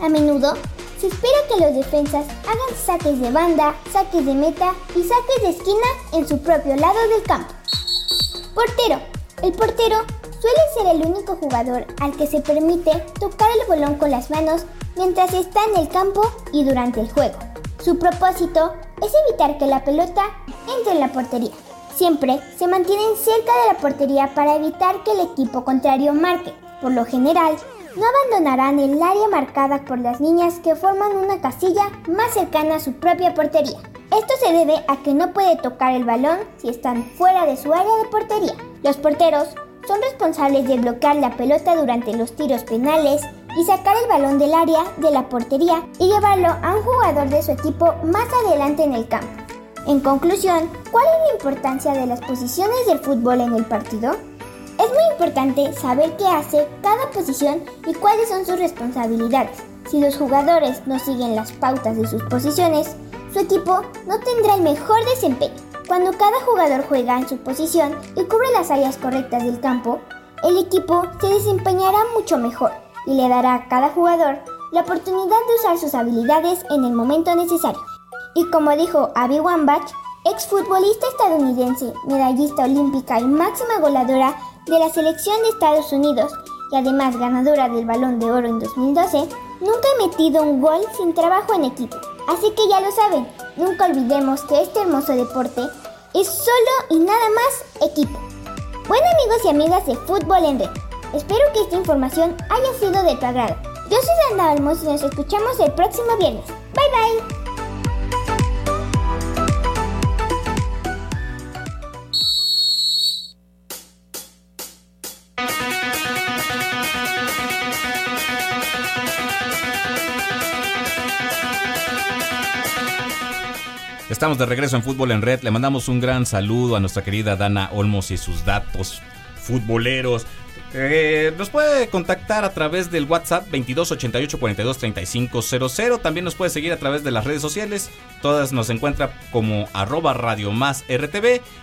A menudo, se espera que los defensas hagan saques de banda, saques de meta y saques de esquina en su propio lado del campo. Portero. El portero suele ser el único jugador al que se permite tocar el balón con las manos mientras está en el campo y durante el juego. Su propósito es evitar que la pelota entre en la portería. Siempre se mantienen cerca de la portería para evitar que el equipo contrario marque. Por lo general, no abandonarán el área marcada por las niñas que forman una casilla más cercana a su propia portería. Esto se debe a que no puede tocar el balón si están fuera de su área de portería. Los porteros son responsables de bloquear la pelota durante los tiros penales y sacar el balón del área de la portería y llevarlo a un jugador de su equipo más adelante en el campo. En conclusión, ¿cuál es la importancia de las posiciones del fútbol en el partido? Es muy importante saber qué hace cada posición y cuáles son sus responsabilidades. Si los jugadores no siguen las pautas de sus posiciones, su equipo no tendrá el mejor desempeño. Cuando cada jugador juega en su posición y cubre las áreas correctas del campo, el equipo se desempeñará mucho mejor y le dará a cada jugador la oportunidad de usar sus habilidades en el momento necesario. Y como dijo Abby Wambach, exfutbolista estadounidense, medallista olímpica y máxima goleadora de la selección de Estados Unidos y además ganadora del Balón de Oro en 2012, nunca he metido un gol sin trabajo en equipo. Así que ya lo saben, nunca olvidemos que este hermoso deporte es solo y nada más equipo. Bueno amigos y amigas de Fútbol en Red, espero que esta información haya sido de tu agrado. Yo soy Sandra Almos y nos escuchamos el próximo viernes. Bye bye. Estamos de regreso en Fútbol en Red. Le mandamos un gran saludo a nuestra querida Dana Olmos y sus datos futboleros. Eh, nos puede contactar a través del WhatsApp 2288 42 También nos puede seguir a través de las redes sociales. Todas nos encuentra como arroba Radio.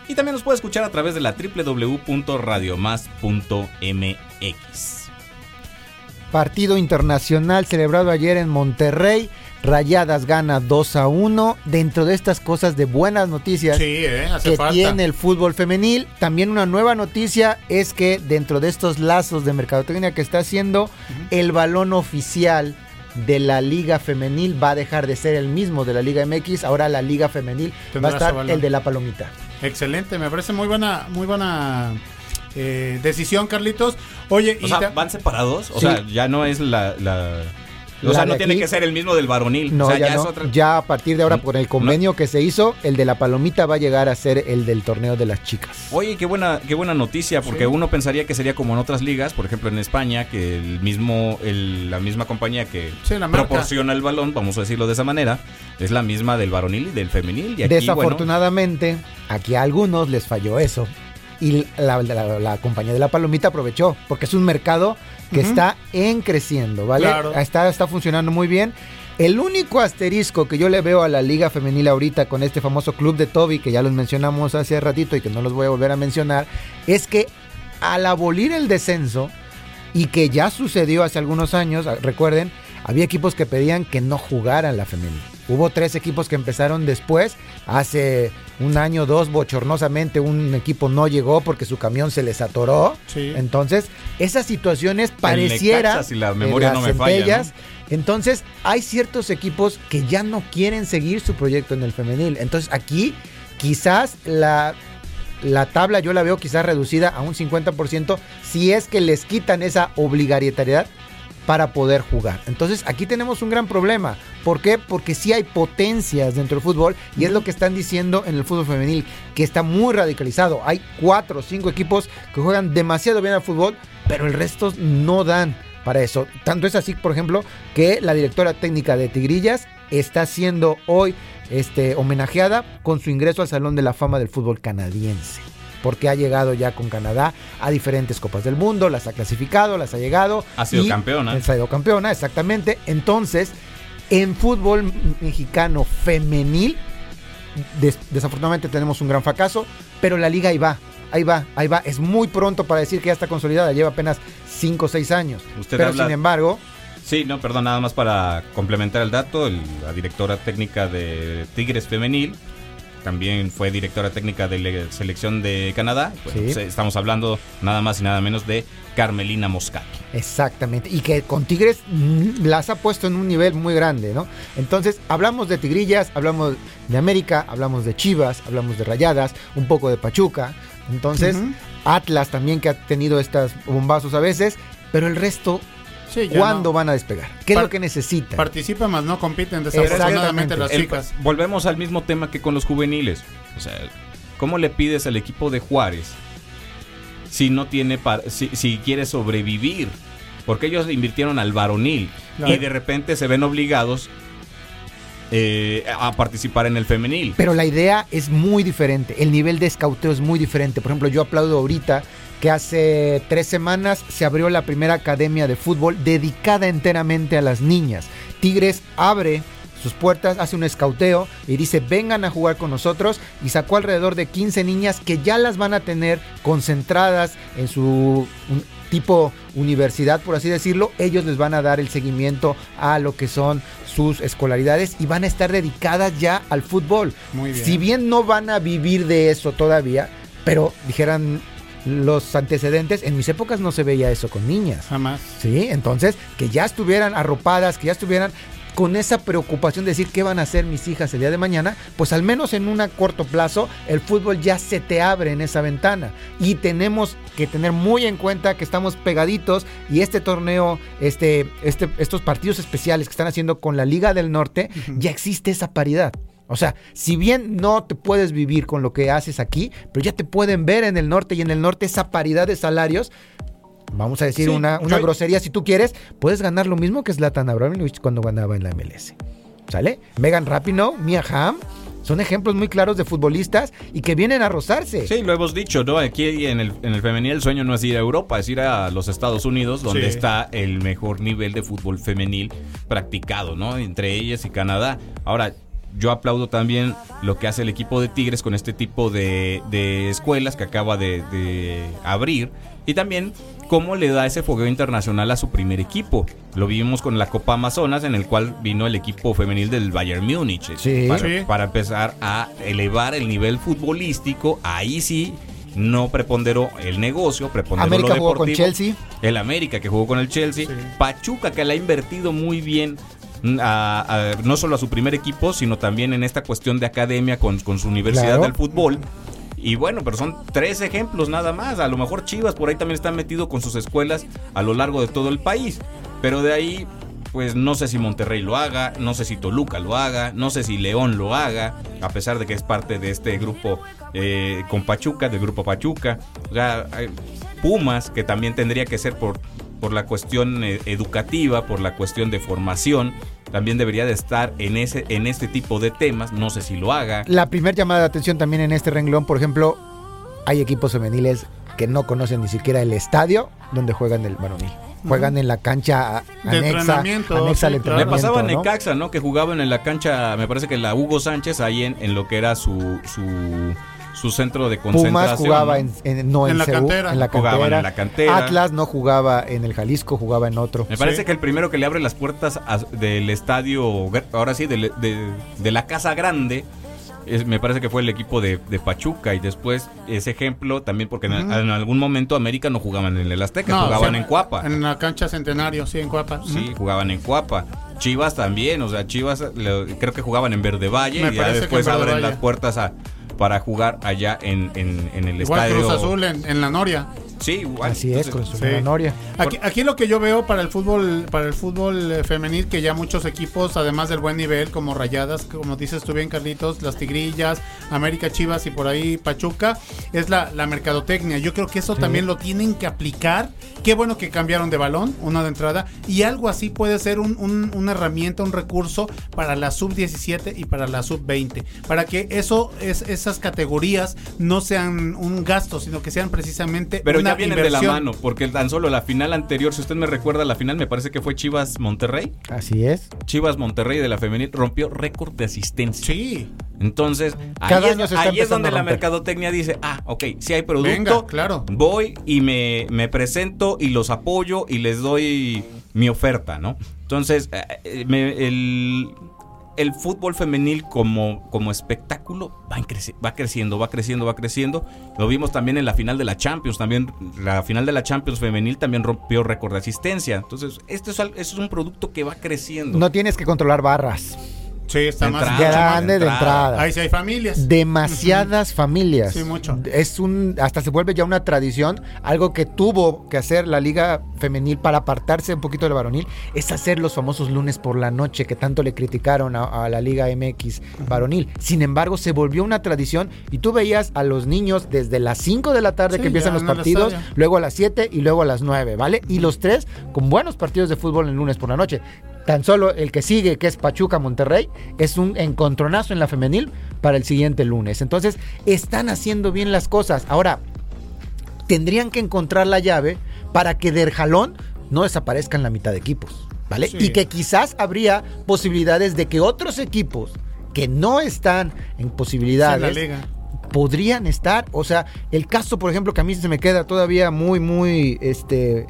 Y también nos puede escuchar a través de la www.radiomás.mx. Partido internacional celebrado ayer en Monterrey. Rayadas gana 2 a 1. Dentro de estas cosas de buenas noticias eh, que tiene el fútbol femenil, también una nueva noticia es que dentro de estos lazos de mercadotecnia que está haciendo, el balón oficial de la Liga Femenil va a dejar de ser el mismo de la Liga MX. Ahora la Liga Femenil va a estar el de la Palomita. Excelente, me parece muy buena, muy buena eh, decisión, Carlitos. Oye, o sea, ¿van separados? O sea, ya no es la o sea, no tiene que ser el mismo del varonil. No, ya, ya, ya, a partir de ahora, por el convenio que se hizo, el de la palomita va a llegar a ser el del torneo de las chicas. Oye, qué buena, qué buena noticia, porque uno pensaría que sería como en otras ligas, por ejemplo en España, que el mismo, el, la misma compañía que proporciona el balón, vamos a decirlo de esa manera, es la misma del varonil y del femenil. Y Desafortunadamente, aquí a algunos les falló eso. Y la, la compañía de la palomita aprovechó, porque es un mercado que está en creciendo, ¿vale? Está, está funcionando muy bien. El único asterisco que yo le veo a la liga femenil ahorita con este famoso club de Toby, que ya los mencionamos hace ratito y que no los voy a volver a mencionar, es que al abolir el descenso, y que ya sucedió hace algunos años, recuerden, había equipos que pedían que no jugaran la femenil. Hubo tres equipos que empezaron después. Hace un año, dos, bochornosamente, un equipo no llegó porque su camión se les atoró. Entonces, esas situaciones pareciera. Si la memoria no me falla, Entonces, hay ciertos equipos que ya no quieren seguir su proyecto en el femenil. Entonces, aquí quizás la la tabla yo la veo quizás reducida a un 50% si es que les quitan esa obligatoriedad para poder jugar. Entonces aquí tenemos un gran problema. ¿Por qué? Porque sí hay potencias dentro del fútbol y es lo que están diciendo en el fútbol femenil, que está muy radicalizado. Hay cuatro o cinco equipos que juegan demasiado bien al fútbol, pero el resto no dan para eso. Tanto es así, por ejemplo, que la directora técnica de Tigrillas está siendo hoy este, homenajeada con su ingreso al Salón de la Fama del Fútbol Canadiense porque ha llegado ya con Canadá a diferentes Copas del Mundo, las ha clasificado, las ha llegado. Ha sido campeona. Ha sido campeona, exactamente. Entonces, en fútbol mexicano femenil, desafortunadamente tenemos un gran fracaso, pero la liga ahí va. Ahí va, ahí va. Es muy pronto para decir que ya está consolidada. Lleva apenas 5 o 6 años. pero sin embargo, Sí, no, perdón, nada más para complementar el dato, la directora técnica de Tigres Femenil también fue directora técnica de la selección de Canadá. Pues, estamos hablando nada más y nada menos de Carmelina Moscato. Exactamente, y que con Tigres mm, las ha puesto en un nivel muy grande, ¿no? Entonces, hablamos de Tigrillas, hablamos de América, hablamos de Chivas, hablamos de Rayadas, un poco de Pachuca. Entonces, Atlas también que ha tenido estos bombazos a veces, pero el resto ¿Cuándo van a despegar? ¿Qué es lo que necesitan? Participan más, no compiten desafortunadamente las chicas. volvemos al mismo tema que con los juveniles. O sea, ¿cómo le pides al equipo de Juárez si no tiene si, si quiere sobrevivir? Porque ellos invirtieron al varonil y de repente se ven obligados eh, a participar en el femenil. Pero la idea es muy diferente, el nivel de escauteo es muy diferente. Por ejemplo, yo aplaudo ahorita que hace tres semanas se abrió la primera academia de fútbol dedicada enteramente a las niñas. Tigres abre sus puertas, hace un escauteo y dice vengan a jugar con nosotros y sacó alrededor de 15 niñas que ya las van a tener concentradas en su tipo universidad, por así decirlo, ellos les van a dar el seguimiento a lo que son sus escolaridades y van a estar dedicadas ya al fútbol. Muy bien. Si bien no van a vivir de eso todavía, pero dijeran los antecedentes, en mis épocas no se veía eso con niñas. Jamás. Sí, entonces que ya estuvieran arropadas, que ya estuvieran con esa preocupación de decir qué van a hacer mis hijas el día de mañana, pues al menos en un corto plazo el fútbol ya se te abre en esa ventana y tenemos que tener muy en cuenta que estamos pegaditos y este torneo, este, este, estos partidos especiales que están haciendo con la Liga del Norte, ya existe esa paridad. O sea, si bien no te puedes vivir con lo que haces aquí, pero ya te pueden ver en el norte y en el norte esa paridad de salarios. Vamos a decir Sí, una, una yo- grosería si tú quieres, puedes ganar lo mismo que Zlatan Abramovich cuando ganaba en la MLS. ¿Sale? Megan Rapinoe, Mia Hamm, son ejemplos muy claros de futbolistas y que vienen a rozarse. Sí, lo hemos dicho, ¿no? Aquí en el, en el femenil el sueño no es ir a Europa, es ir a los Estados Unidos, donde Sí. está el mejor nivel de fútbol femenil practicado, ¿no? Entre ellas y Canadá. Ahora, yo aplaudo también lo que hace el equipo de Tigres con este tipo de, de escuelas que acaba de, de abrir. Y también cómo le da ese fogueo internacional a su primer equipo. Lo vimos con la Copa Amazonas, en el cual vino el equipo femenil del Bayern Múnich. Sí. Para, Sí. para empezar a elevar el nivel futbolístico. Ahí sí no preponderó el negocio, preponderó América lo jugó con deportivo. Chelsea. El América que jugó con el Chelsea. Sí. Pachuca que le ha invertido muy bien. Mm, a- a- no solo a su primer equipo, sino también en esta cuestión de academia con, con su universidad Claro. del fútbol. Y bueno, pero son tres ejemplos nada más. A lo mejor Chivas por ahí también está metido con sus escuelas a lo largo de todo el país. Pero de ahí, pues no sé si Monterrey lo haga, no sé si Toluca lo haga, no sé si León lo haga, a pesar de que es parte de este grupo eh, con Pachuca, del grupo Pachuca. O sea, hay Pumas, que también tendría que ser por, por la cuestión eh, educativa, por la cuestión de formación. También debería de estar en ese en este tipo de temas. No sé si lo haga. La primera llamada de atención también en este renglón, por ejemplo, hay equipos femeniles que no conocen ni siquiera el estadio donde juegan el varonil. Juegan en la cancha anexa, entrenamiento, anexa al sí, claro. Entrenamiento. pasaba a ¿no? Necaxa, ¿no? Que jugaban en la cancha, me parece que la Hugo Sánchez, ahí en, en lo que era su, su, su centro de concentración. Pumas jugaba ¿no? en, en- no en, En la CU, cantera. en la cantera. en la cantera. Atlas no jugaba en el Jalisco, jugaba en otro. Me parece Sí. que el primero que le abre las puertas a- del estadio, ahora sí, de, de la Casa Grande, es- me parece que fue el equipo de, de Pachuca. Y después, ese ejemplo también, porque en, algún momento América no jugaban en el Azteca, No, jugaban en Cuapa. En la cancha Centenario, sí, en Cuapa. Sí, jugaban en Cuapa. Chivas también, o sea, Chivas le- creo que jugaban en Verde Valle Me y ya después abren Valle. las puertas a, para jugar allá en, en- en el Igual estadio. Cruz Azul en, en la Noria. Sí, igual. Así es, con su sí. Noria. Aquí, aquí lo que yo veo para el fútbol, para el fútbol eh, femenil, que ya muchos equipos, además del buen nivel, como Rayadas, como dices tú bien, Carlitos, las Tigrillas, América Chivas y por ahí Pachuca, es la, la mercadotecnia. Yo creo que eso también lo tienen que aplicar. Qué bueno que cambiaron de balón, una de entrada, y algo así puede ser un- un- una herramienta, un recurso para la sub-17 y para la sub-20, para que eso, es, esas categorías no sean un gasto, sino que sean precisamente Pero una ya vienen de la mano, porque tan solo la final anterior, si usted me recuerda, la final me parece que fue Chivas Monterrey. Así es. Chivas Monterrey de la femenil rompió récord de asistencia. Sí. Entonces, ahí, es, se ahí donde la mercadotecnia dice, ah, ok, si hay producto, Venga, claro. voy y me, me presento y los apoyo y les doy mi oferta, ¿no? Entonces, eh, eh, me- el, el fútbol femenil como, como espectáculo va, creci- va creciendo, va creciendo, va creciendo. Lo vimos también en la final de la Champions, también la final de la Champions femenil también rompió récord de asistencia. Entonces, este es, esto es un producto que va creciendo. No tienes que controlar barras. Sí, está De más entrada, mucho más- Grande de entrada. entrada. Ahí sí hay familias. Demasiadas familias. Sí, mucho. Es un, hasta se vuelve ya una tradición, algo que tuvo que hacer la liga femenil para apartarse un poquito del varonil, es hacer los famosos lunes por la noche que tanto le criticaron a, a la liga MX varonil. Sin embargo, se volvió una tradición y tú veías a los niños desde las 5 de la tarde Sí, que empiezan los partidos, luego a las 7 y luego a las 9, ¿vale? Y los tres con buenos partidos de fútbol el lunes por la noche. Tan solo el que sigue, que es Pachuca Monterrey, es un encontronazo en la femenil para el siguiente lunes. Entonces, están haciendo bien las cosas. Ahora, tendrían que encontrar la llave para que del jalón no desaparezcan la mitad de equipos, ¿vale? Sí. Y que quizás habría posibilidades de que otros equipos que no están en posibilidades podrían estar. O sea, el caso, por ejemplo, que a mí se me queda todavía muy, muy este,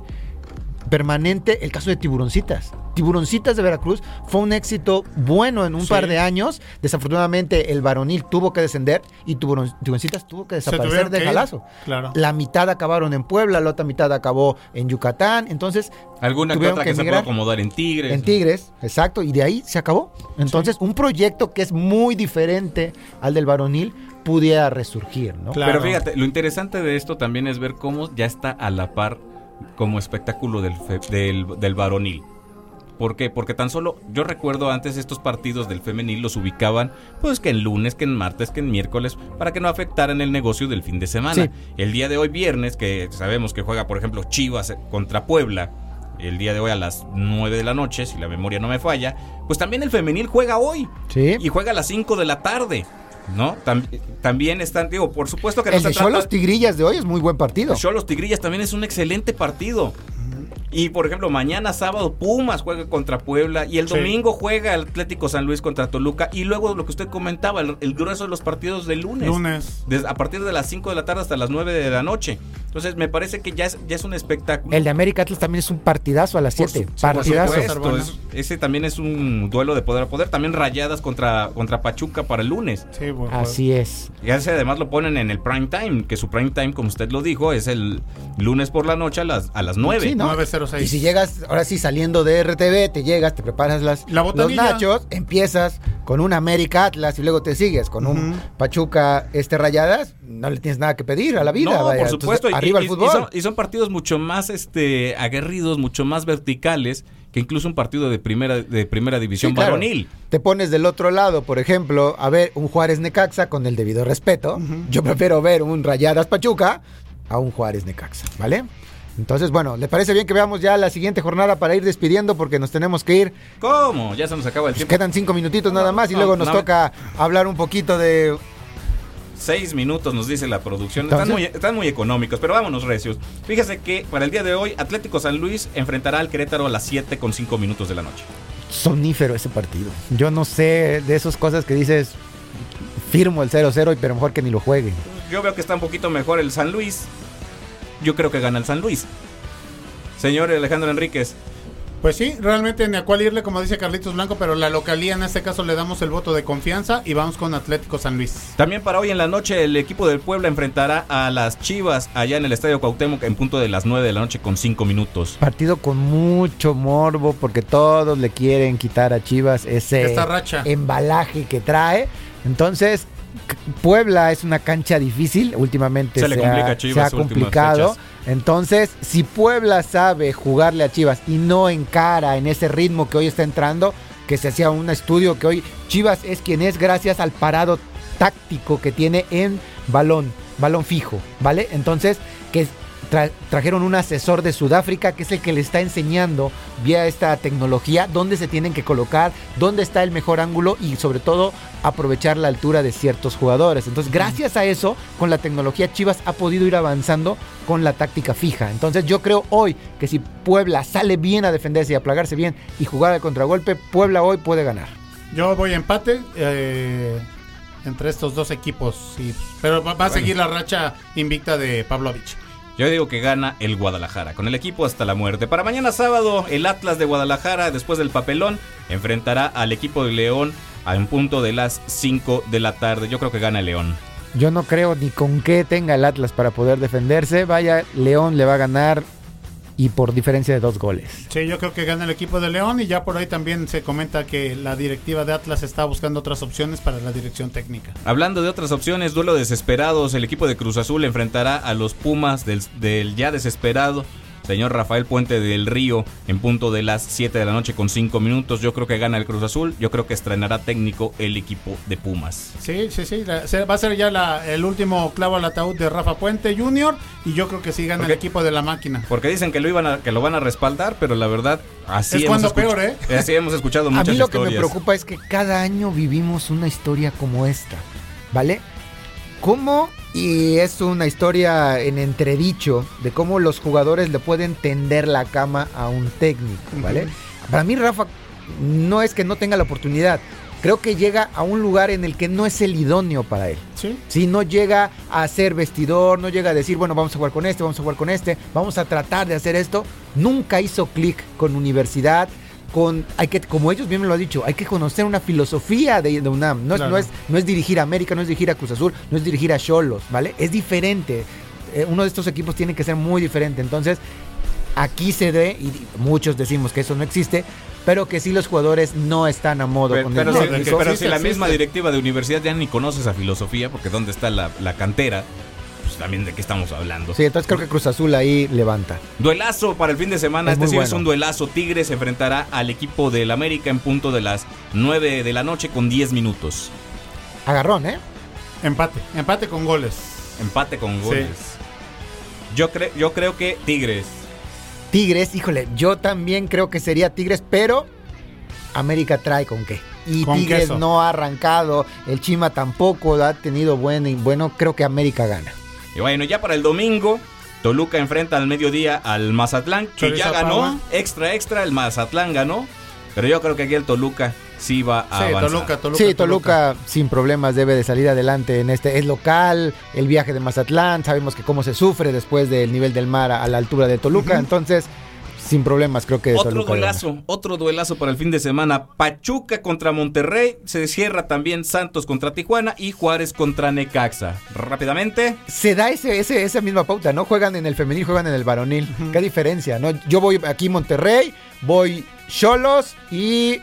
permanente, el caso de Tiburoncitas. Tiburoncitas de Veracruz fue un éxito bueno en un Sí. par de años. Desafortunadamente, el varonil tuvo que descender y Tiburon- Tiburoncitas tuvo que desaparecer de que jalazo. Claro. La mitad acabaron en Puebla, la otra mitad acabó en Yucatán. Entonces, Alguna que otra que, se pueda emigrar. acomodar en Tigres. En Tigres, exacto, y de ahí se acabó. Entonces, un proyecto que es muy diferente al del varonil pudiera resurgir, ¿no? Claro. Pero fíjate, lo interesante de esto también es ver cómo ya está a la par como espectáculo del, fe- del, del varonil. ¿Por qué? Porque tan solo yo recuerdo antes estos partidos del femenil los ubicaban pues que en lunes, que en martes, que en miércoles, para que no afectaran el negocio del fin de semana. Sí. El día de hoy viernes, que sabemos que juega por ejemplo Chivas contra Puebla, el día de hoy a las 9 de la noche, si la memoria no me falla, pues también el femenil juega hoy Sí. y juega a las 5 de la tarde. ¿No? Tam- también están, digo, por supuesto que no El se de trata- Cholos Tigrillas de hoy es muy buen partido. Cholos Tigrillas también es un excelente partido. Y por ejemplo, mañana sábado Pumas juega contra Puebla y el Sí. domingo juega el Atlético San Luis contra Toluca y luego lo que usted comentaba, el, el grueso de los partidos del lunes. Lunes. Des- a partir de las 5 de la tarde hasta las 9 de la noche. Entonces me parece que ya es, ya es un espectáculo. El de América Atlas también es un partidazo a las Por 7. su- por Partidazo. supuesto, Bueno. es- ese también es un duelo de poder a poder. También rayadas contra, contra Pachuca para el lunes. Sí, bueno, Así es. Y ese además lo ponen en el prime time, que su prime time, como usted lo dijo, es el lunes por la noche a las, a las 9. Sí, ¿no? 906. Y si llegas, ahora sí, saliendo de RTV, te llegas, te preparas las, La los nachos, empiezas con un América Atlas y luego te sigues con un. Pachuca este Rayadas, no le tienes nada que pedir a la vida. No, vaya. por supuesto. Entonces, y- arriba y, el fútbol. y son, y son partidos mucho más este aguerridos, mucho más verticales que incluso un partido de primera de primera división Sí, claro. varonil. Te pones del otro lado, por ejemplo, a ver un Juárez Necaxa con el debido respeto. Yo prefiero ver un Rayadas Pachuca a un Juárez Necaxa, ¿vale? Entonces, bueno, ¿le parece bien que veamos ya la siguiente jornada para ir despidiendo? Porque nos tenemos que ir. ¿Cómo? Ya se nos acaba el Pues tiempo. quedan cinco minutitos nada más y no, luego nos no. toca hablar un poquito de Seis minutos nos dice la producción. Están muy, están muy económicos, pero vámonos recios. Fíjese que para el día de hoy Atlético San Luis enfrentará al Querétaro a las 7 con 5 minutos de la noche. sonífero ese partido. Yo no sé de esas cosas que dices, firmo el 0-0, y pero mejor que ni lo juegue. Yo veo que está un poquito mejor el San Luis. Yo creo que gana el San Luis. Señor Alejandro Enríquez, Pues sí, realmente ni a cuál irle, como dice Carlitos Blanco, pero la localía en este caso le damos el voto de confianza y vamos con Atlético San Luis. También para hoy en la noche el equipo del Puebla enfrentará a las Chivas allá en el Estadio Cuauhtémoc en punto de las 9 de la noche con 5 minutos. Partido con mucho morbo porque todos le quieren quitar a Chivas ese Esta racha. embalaje que trae. Entonces, Puebla es una cancha difícil. Últimamente Se le ha- complica a Chivas se ha complicado. fechas. Entonces, si Puebla sabe jugarle a Chivas y no encara en ese ritmo que hoy está entrando, que se hacía un estudio que hoy Chivas es quien es gracias al parado táctico que tiene en balón, balón fijo, ¿vale? Entonces, que tra- trajeron un asesor de Sudáfrica que es el que le está enseñando vía esta tecnología dónde se tienen que colocar, dónde está el mejor ángulo y sobre todo aprovechar la altura de ciertos jugadores. Entonces, gracias a eso, con la tecnología Chivas ha podido ir avanzando con la táctica fija. Entonces, yo creo hoy que si Puebla sale bien a defenderse y a plagarse bien y jugar al contragolpe, Puebla hoy puede ganar. Yo voy a empate eh, entre estos dos equipos, pero va, va a seguir la racha invicta de Pavlovich. Yo digo que gana el Guadalajara, con el equipo hasta la muerte. Para mañana sábado, el Atlas de Guadalajara, después del papelón, enfrentará al equipo de León a un punto de las 5 de la tarde. Yo creo que gana León. Yo no creo ni con qué tenga el Atlas para poder defenderse. Vaya, León le va a ganar y por diferencia de dos goles. Sí, yo creo que gana el equipo de León y ya por ahí también se comenta que la directiva de Atlas está buscando otras opciones para la dirección técnica. Hablando de otras opciones, duelo desesperados, el equipo de Cruz Azul enfrentará a los Pumas del, del ya desesperado señor Rafael Puente del Río en punto de las 7 de la noche con 5 minutos. Yo creo que gana el Cruz Azul, yo creo que estrenará técnico el equipo de Pumas. Sí, sí, sí. la- se- va a ser ya la- el último clavo al ataúd de Rafa Puente Jr. y yo creo que sí gana el equipo de la máquina. Porque dicen que lo iban a, que lo van a respaldar, pero la verdad así Es hemos cuando peor, ¿eh? Así hemos escuchado A muchas mí lo que me historias. preocupa es que cada año vivimos una historia como esta, ¿vale? ¿Cómo? Y es una historia en entredicho de cómo los jugadores le pueden tender la cama a un técnico, ¿vale? Para mí Rafa no es que no tenga la oportunidad, creo que llega a un lugar en el que no es el idóneo para él. Sí. Si no llega a ser vestidor, no llega a decir, bueno, vamos a jugar con este, vamos a jugar con este, vamos a tratar de hacer esto, nunca hizo clic con universidad. Con, hay que, como ellos bien me lo han dicho, hay que conocer una filosofía de, de UNAM. No es, Claro. no, es, no es dirigir a América, no es dirigir a Cruz Azul, no es dirigir a Cholos, ¿vale? Es diferente. Eh, uno de estos equipos tiene que ser muy diferente. Entonces, aquí se ve, y muchos decimos que eso no existe, pero que sí los jugadores no están a modo Pero, con pero el si, pero si la misma directiva de universidad ya ni conoce esa filosofía, porque ¿dónde está la, la cantera? Pues también de qué estamos hablando. Sí, entonces creo que Cruz Azul ahí levanta. Duelazo para el fin de semana. Es este sí es bueno. un duelazo. Tigres se enfrentará al equipo del América en punto de las 9 de la noche con 10 minutos. Agarrón, ¿eh? Empate. Empate con goles. Empate con goles. Yo, cre- yo creo que Tigres. Tigres, híjole, yo también creo que sería Tigres, pero América trae con qué. Y Con Tigres queso. no ha arrancado, el Chima tampoco ha tenido buen y bueno, creo que América gana. Y bueno, ya para el domingo, Toluca enfrenta al mediodía al Mazatlán, que Chorizo ya ganó. Extra, extra, el Mazatlán ganó. Pero yo creo que aquí el Toluca sí va a Sí, avanzar. Toluca, Toluca. sí, Toluca, sin problemas debe de salir adelante en este. Es local, el viaje de Mazatlán, sabemos que cómo se sufre después del nivel del mar a, a la altura de Toluca, entonces sin problemas creo que Otro Toluca gana. duelazo, otro duelazo para el fin de semana. Pachuca contra Monterrey. Se cierra también Santos contra Tijuana y Juárez contra Necaxa. Rápidamente. se da ese, ese- esa misma pauta, ¿no? Juegan en el femenil, juegan en el varonil. ¿Qué diferencia, no? Yo voy aquí Monterrey, voy Cholos y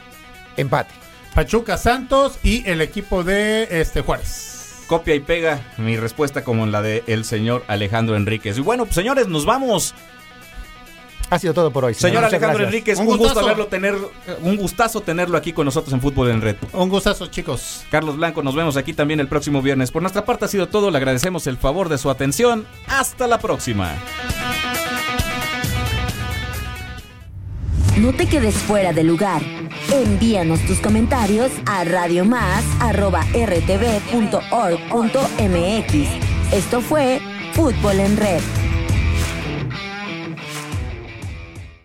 empate. Pachuca Santos y el equipo de este Juárez. Copia y pega mi respuesta como la de el señor Alejandro Enríquez. Y bueno, pues señores, nos vamos. Ha sido todo por hoy. Señor Alejandro gracias. Enríquez, Un un, gusto gustazo. verlo tener, un gustazo tenerlo aquí con nosotros en Fútbol en Red. Un gustazo, chicos. Carlos Blanco, nos vemos aquí también el próximo viernes. Por nuestra parte ha sido todo, le agradecemos el favor de su atención. Hasta la próxima. No te quedes fuera de lugar. Envíanos tus comentarios a radiomás.rtv.org.mx. Esto fue Fútbol en Red.